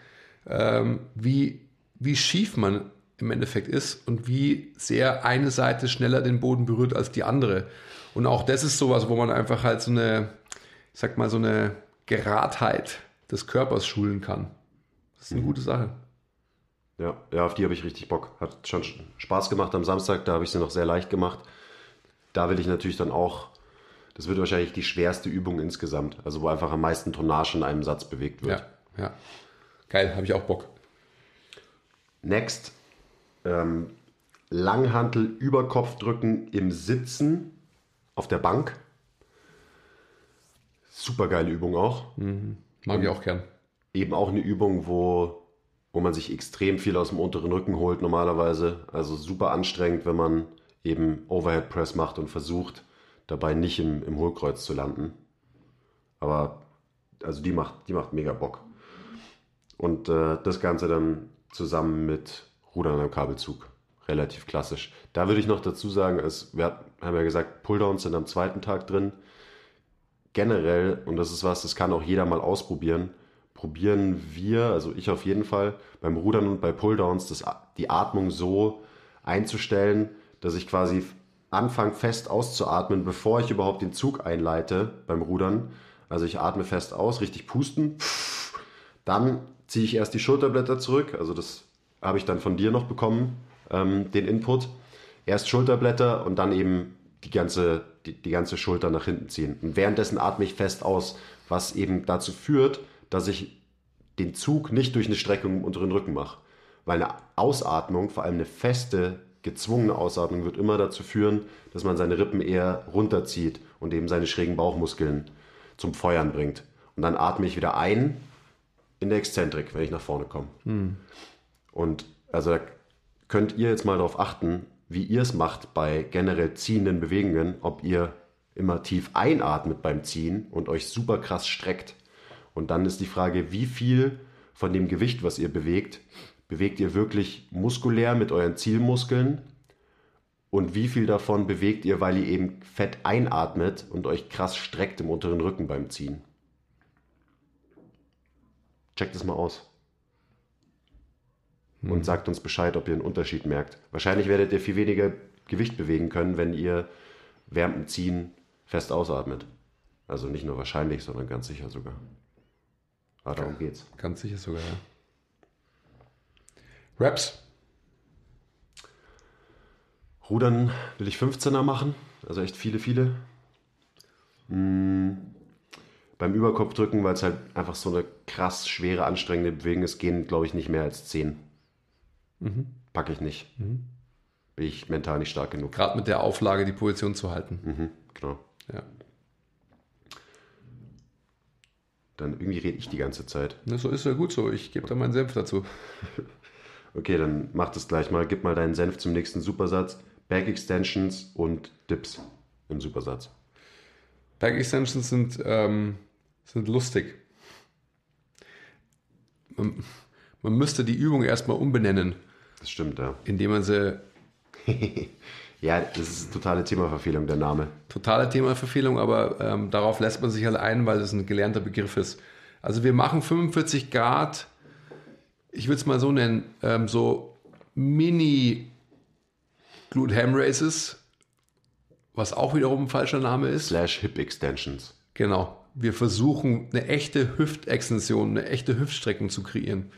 ähm, wie, wie schief man im Endeffekt ist und wie sehr eine Seite schneller den Boden berührt als die andere. Und auch das ist sowas, wo man einfach halt so eine, ich sag mal, so eine Geradheit des Körpers schulen kann. Das ist eine mhm. gute Sache. Ja, ja, auf die habe ich richtig Bock. Hat schon Spaß gemacht am Samstag, da habe ich sie noch sehr leicht gemacht. Da will ich natürlich dann auch, das wird wahrscheinlich die schwerste Übung insgesamt, also wo einfach am meisten Tonnage in einem Satz bewegt wird. Ja, ja. Geil, habe ich auch Bock. Next, ähm, Langhantel über Kopfdrücken im Sitzen auf der Bank. Super geile Übung auch. Mhm. Mag ich auch gern. Eben auch eine Übung, wo, wo man sich extrem viel aus dem unteren Rücken holt normalerweise. Also super anstrengend, wenn man eben Overhead Press macht und versucht, dabei nicht im, im Hohlkreuz zu landen. Aber also die macht, die macht mega Bock. Und äh, das Ganze dann zusammen mit Rudern am Kabelzug. Relativ klassisch. Da würde ich noch dazu sagen, es, wir haben ja gesagt, Pulldowns sind am zweiten Tag drin. Generell, und das ist was, das kann auch jeder mal ausprobieren, probieren wir, also ich auf jeden Fall, beim Rudern und bei Pulldowns das, die Atmung so einzustellen, dass ich quasi anfange fest auszuatmen, bevor ich überhaupt den Zug einleite beim Rudern. Also ich atme fest aus, richtig pusten. Dann ziehe ich erst die Schulterblätter zurück, also das habe ich dann von dir noch bekommen, ähm, den Input. Erst Schulterblätter und dann eben die ganze, die, die ganze Schulter nach hinten ziehen. Und währenddessen atme ich fest aus, was eben dazu führt, dass ich den Zug nicht durch eine Streckung im unteren Rücken mache. Weil eine Ausatmung, vor allem eine feste, gezwungene Ausatmung, wird immer dazu führen, dass man seine Rippen eher runterzieht und eben seine schrägen Bauchmuskeln zum Feuern bringt. Und dann atme ich wieder ein in der Exzentrik, wenn ich nach vorne komme. Hm. Und also da könnt ihr jetzt mal darauf achten, wie ihr es macht bei generell ziehenden Bewegungen, ob ihr immer tief einatmet beim Ziehen und euch super krass streckt. Und dann ist die Frage, wie viel von dem Gewicht, was ihr bewegt, bewegt ihr wirklich muskulär mit euren Zielmuskeln und wie viel davon bewegt ihr, weil ihr eben fett einatmet und euch krass streckt im unteren Rücken beim Ziehen. Checkt es mal aus und mhm. sagt uns Bescheid, ob ihr einen Unterschied merkt. Wahrscheinlich werdet ihr viel weniger Gewicht bewegen können, wenn ihr während Ziehen fest ausatmet. Also nicht nur wahrscheinlich, sondern ganz sicher sogar. Aber darum geht's. Ganz sicher sogar, ja. Raps. Rudern will ich 15er machen, also echt viele, viele. Mhm. Beim Überkopfdrücken, weil es halt einfach so eine krass schwere, anstrengende Bewegung ist, gehen, glaube ich, nicht mehr als 10. Mhm. Packe ich nicht. Mhm. Bin ich mental nicht stark genug. Gerade mit der Auflage, die Position zu halten. Mhm, genau. Ja. Dann irgendwie rede ich die ganze Zeit. Na, so ist ja gut so. Ich gebe da meinen Senf dazu. okay, dann mach das gleich mal. Gib mal deinen Senf zum nächsten Supersatz. Back Extensions und Dips im Supersatz. Back Extensions sind, ähm, sind lustig. Man, man müsste die Übung erstmal umbenennen. Das stimmt, ja. Indem man sie. ja, das ist totale Themaverfehlung, der Name. Totale Themaverfehlung, aber ähm, darauf lässt man sich halt ein, weil das ein gelernter Begriff ist. Also wir machen 45 Grad, ich würde es mal so nennen, ähm, so Mini Glute Ham Races, was auch wiederum ein falscher Name ist. Slash Hip Extensions. Genau. wir versuchen, eine echte Hüftextension, eine echte Hüftstreckung zu kreieren.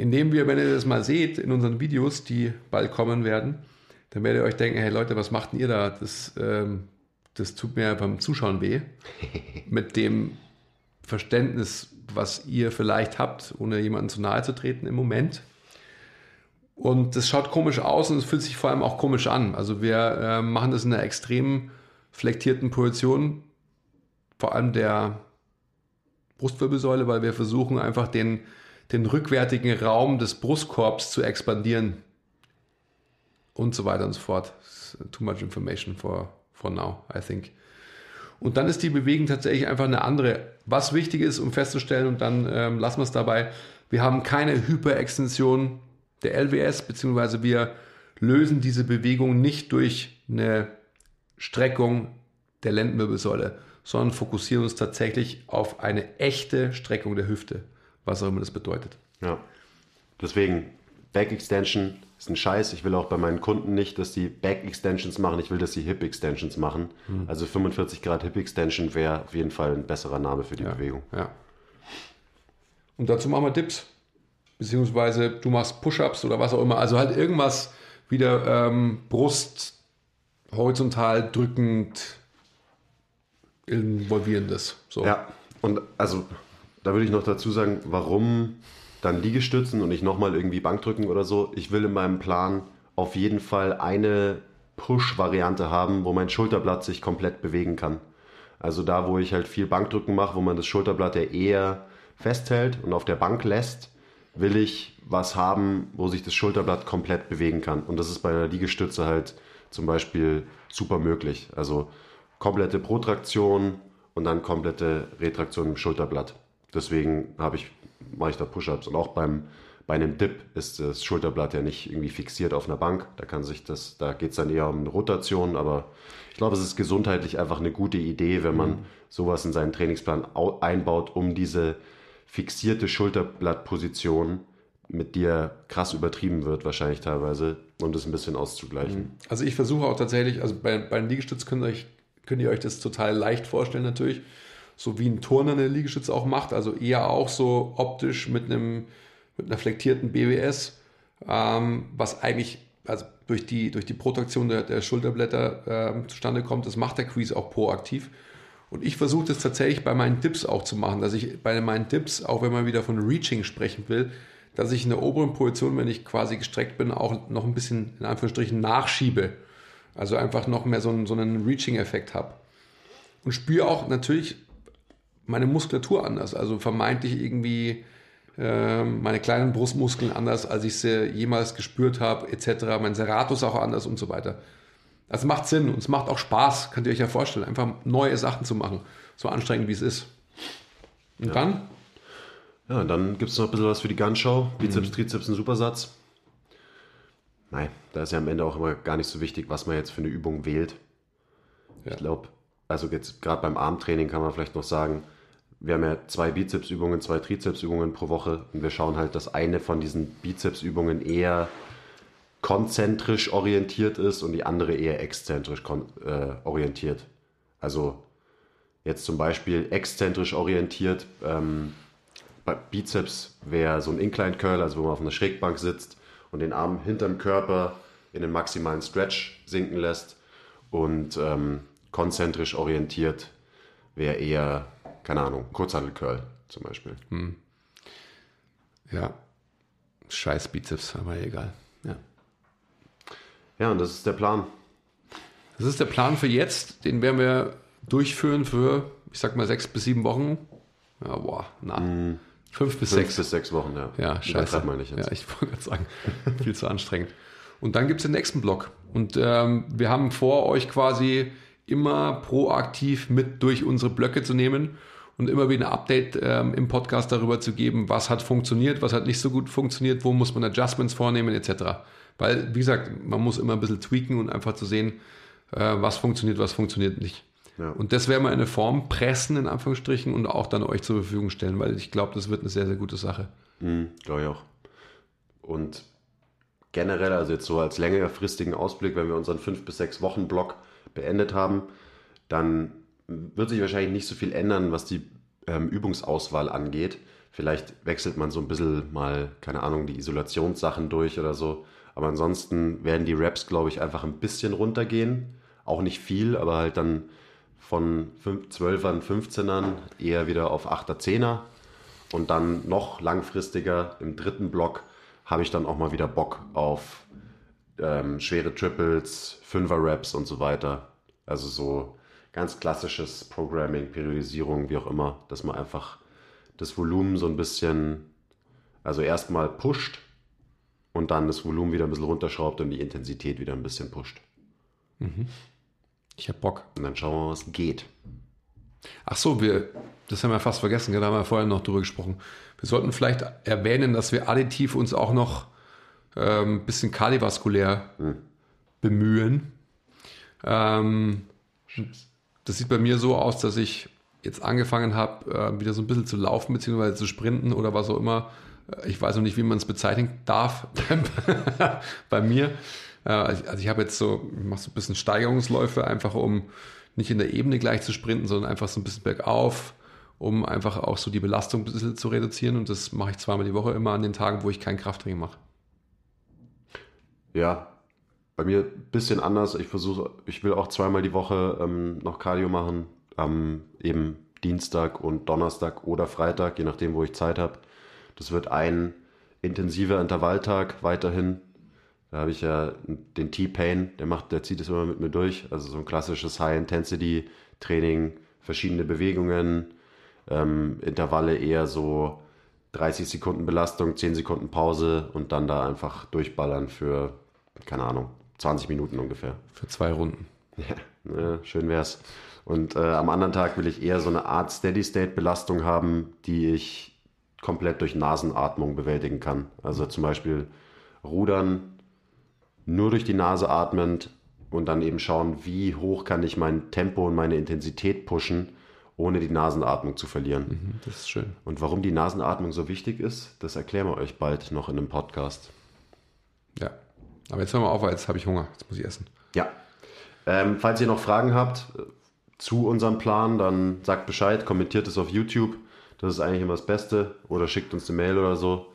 Indem wir, wenn ihr das mal seht, in unseren Videos, die bald kommen werden, dann werdet ihr euch denken, hey Leute, was macht denn ihr da? Das, ähm, das tut mir beim Zuschauen weh. Mit dem Verständnis, was ihr vielleicht habt, ohne jemanden zu nahe zu treten im Moment. Und das schaut komisch aus und es fühlt sich vor allem auch komisch an. Also wir äh, machen das in einer extrem flektierten Position, vor allem der Brustwirbelsäule, weil wir versuchen einfach den, den rückwärtigen Raum des Brustkorbs zu expandieren und so weiter und so fort. Too much information for, for now, I think. Und dann ist die Bewegung tatsächlich einfach eine andere. Was wichtig ist, um festzustellen, und dann ähm, lassen wir es dabei, wir haben keine Hyperextension der LWS, beziehungsweise wir lösen diese Bewegung nicht durch eine Streckung der Lendenwirbelsäule, sondern fokussieren uns tatsächlich auf eine echte Streckung der Hüfte, was auch immer das bedeutet. Ja. Deswegen, Back Extension ist ein Scheiß. Ich will auch bei meinen Kunden nicht, dass die Back Extensions machen. Ich will, dass sie Hip Extensions machen. Hm. Also 45 Grad Hip Extension wäre auf jeden Fall ein besserer Name für die ja, Bewegung. Ja. Und dazu machen wir Dips. Beziehungsweise du machst Push-Ups oder was auch immer. Also halt irgendwas wieder ähm, Brust horizontal drückend involvierendes. So. Ja, und also da würde ich noch dazu sagen, warum dann Liegestützen und nicht nochmal irgendwie Bankdrücken oder so. Ich will in meinem Plan auf jeden Fall eine Push-Variante haben, wo mein Schulterblatt sich komplett bewegen kann. Also da, wo ich halt viel Bankdrücken mache, wo man das Schulterblatt ja eher festhält und auf der Bank lässt, will ich was haben, wo sich das Schulterblatt komplett bewegen kann. Und das ist bei einer Liegestütze halt zum Beispiel super möglich. Also komplette Protraktion und dann komplette Retraktion im Schulterblatt. Deswegen habe ich mache ich da Push-ups. Und auch beim, bei einem Dip ist das Schulterblatt ja nicht irgendwie fixiert auf einer Bank. Da kann sich das, da geht es dann eher um eine Rotation, aber ich glaube, es ist gesundheitlich einfach eine gute Idee, wenn man mhm. sowas in seinen Trainingsplan einbaut, um diese fixierte Schulterblattposition mit dir krass übertrieben wird, wahrscheinlich teilweise, um das ein bisschen auszugleichen. Mhm. Also ich versuche auch tatsächlich, also bei, bei Liegestütz könnt ihr, euch, könnt ihr euch das total leicht vorstellen natürlich so wie ein Turner eine Liegestütze auch macht, also eher auch so optisch mit einem mit einer flektierten BWS, ähm, was eigentlich also durch die, durch die Protraktion der, der Schulterblätter äh, zustande kommt. Das macht der Crease auch proaktiv. Und ich versuche das tatsächlich bei meinen Dips auch zu machen, dass ich bei meinen Dips, auch wenn man wieder von Reaching sprechen will, dass ich in der oberen Position, wenn ich quasi gestreckt bin, auch noch ein bisschen in Anführungsstrichen nachschiebe. Also einfach noch mehr so einen, so einen Reaching-Effekt habe. Und spüre auch natürlich meine Muskulatur anders. Also vermeintlich irgendwie äh, meine kleinen Brustmuskeln anders, als ich sie jemals gespürt habe, etc. Mein Serratus auch anders und so weiter. Das macht Sinn und es macht auch Spaß, könnt ihr euch ja vorstellen, einfach neue Sachen zu machen, so anstrengend wie es ist. Und ja. dann? Ja, dann gibt es noch ein bisschen was für die Gunschau. Bizeps, mhm. Trizeps, ein Supersatz. Nein, da ist ja am Ende auch immer gar nicht so wichtig, was man jetzt für eine Übung wählt. Ja. Ich glaube, also jetzt gerade beim Armtraining kann man vielleicht noch sagen, wir haben ja zwei Bizepsübungen, zwei Trizepsübungen pro Woche und wir schauen halt, dass eine von diesen Bizepsübungen eher konzentrisch orientiert ist und die andere eher exzentrisch äh, orientiert. Also jetzt zum Beispiel exzentrisch orientiert, ähm, bei Bizeps wäre so ein Incline Curl, also wo man auf einer Schrägbank sitzt und den Arm hinterm Körper in den maximalen Stretch sinken lässt und ähm, konzentrisch orientiert wäre eher keine Ahnung, Kurzhandel-Curl zum Beispiel. Hm. Ja, scheiß Bizeps, aber egal. Ja. ja, und das ist der Plan. Das ist der Plan für jetzt, den werden wir durchführen für, ich sag mal, sechs bis sieben Wochen. Ja, boah, na. Mm. Fünf bis Fünf sechs. bis sechs Wochen, ja. Ja, scheiße. Mal nicht jetzt. Ja, ich wollte gerade sagen, viel zu anstrengend. Und dann gibt es den nächsten Block. Und ähm, wir haben vor, euch quasi immer proaktiv mit durch unsere Blöcke zu nehmen und immer wieder ein Update ähm, im Podcast darüber zu geben, was hat funktioniert, was hat nicht so gut funktioniert, wo muss man Adjustments vornehmen etc. Weil, wie gesagt, man muss immer ein bisschen tweaken und einfach zu sehen, äh, was funktioniert, was funktioniert nicht. Ja. Und das werden wir in eine Form pressen, in Anführungsstrichen, und auch dann euch zur Verfügung stellen, weil ich glaube, das wird eine sehr, sehr gute Sache. Mhm, glaube ich auch. Und generell, also jetzt so als längerfristigen Ausblick, wenn wir unseren fünf bis sechs Wochen Block beendet haben, dann wird sich wahrscheinlich nicht so viel ändern, was die ähm, Übungsauswahl angeht. Vielleicht wechselt man so ein bisschen mal, keine Ahnung, die Isolationssachen durch oder so. Aber ansonsten werden die Raps, glaube ich, einfach ein bisschen runtergehen. Auch nicht viel, aber halt dann von 12ern, 15ern eher wieder auf 8er, 10er. Und dann noch langfristiger im dritten Block habe ich dann auch mal wieder Bock auf ähm, schwere Triples, 5er Raps und so weiter. Also so ganz klassisches Programming, Periodisierung, wie auch immer, dass man einfach das Volumen so ein bisschen, also erstmal pusht und dann das Volumen wieder ein bisschen runterschraubt und die Intensität wieder ein bisschen pusht. Ich hab Bock. Und dann schauen wir mal, was geht. Ach so, wir, das haben wir fast vergessen, da haben wir vorher noch drüber gesprochen. Wir sollten vielleicht erwähnen, dass wir additiv uns auch noch ein ähm, bisschen kardiovaskulär bemühen. Ähm, das sieht bei mir so aus, dass ich jetzt angefangen habe, äh, wieder so ein bisschen zu laufen, beziehungsweise zu sprinten oder was auch immer. Äh, Ich weiß noch nicht, wie man es bezeichnen darf bei mir. Äh, Also also ich habe jetzt so, mache so ein bisschen Steigerungsläufe, einfach um nicht in der Ebene gleich zu sprinten, sondern einfach so ein bisschen bergauf, um einfach auch so die Belastung ein bisschen zu reduzieren. Und das mache ich zweimal die Woche immer an den Tagen, wo ich kein Krafttraining mache. Ja, bei mir ein bisschen anders. Ich versuche, ich will auch zweimal die Woche ähm, noch Cardio machen. Am eben Dienstag und Donnerstag oder Freitag, je nachdem, wo ich Zeit habe. Das wird ein intensiver Intervalltag weiterhin. Da habe ich ja den T-Pain, der macht, der zieht es immer mit mir durch. Also so ein klassisches High-Intensity-Training, verschiedene Bewegungen, ähm, Intervalle eher so 30 Sekunden Belastung, 10 Sekunden Pause und dann da einfach durchballern für, keine Ahnung, 20 Minuten ungefähr. Für zwei Runden. Ja, ne, schön wär's. Und äh, am anderen Tag will ich eher so eine Art Steady-State-Belastung haben, die ich komplett durch Nasenatmung bewältigen kann. Also zum Beispiel rudern, nur durch die Nase atmend und dann eben schauen, wie hoch kann ich mein Tempo und meine Intensität pushen, ohne die Nasenatmung zu verlieren. Mhm, Das ist schön. Und warum die Nasenatmung so wichtig ist, das erklären wir euch bald noch in einem Podcast. Ja. Aber jetzt hören wir auf, weil jetzt habe ich Hunger. Jetzt muss ich essen. Ja. Ähm, falls ihr noch Fragen habt äh, zu unserem Plan, dann sagt Bescheid, kommentiert es auf YouTube. Das ist eigentlich immer das Beste. Oder schickt uns eine Mail oder so.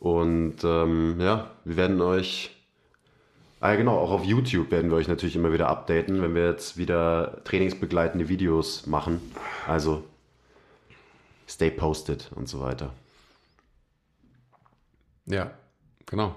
Und ähm, ja, wir werden euch. Ah, genau, auch auf YouTube werden wir euch natürlich immer wieder updaten, wenn wir jetzt wieder trainingsbegleitende Videos machen. Also stay posted und so weiter. Ja, genau.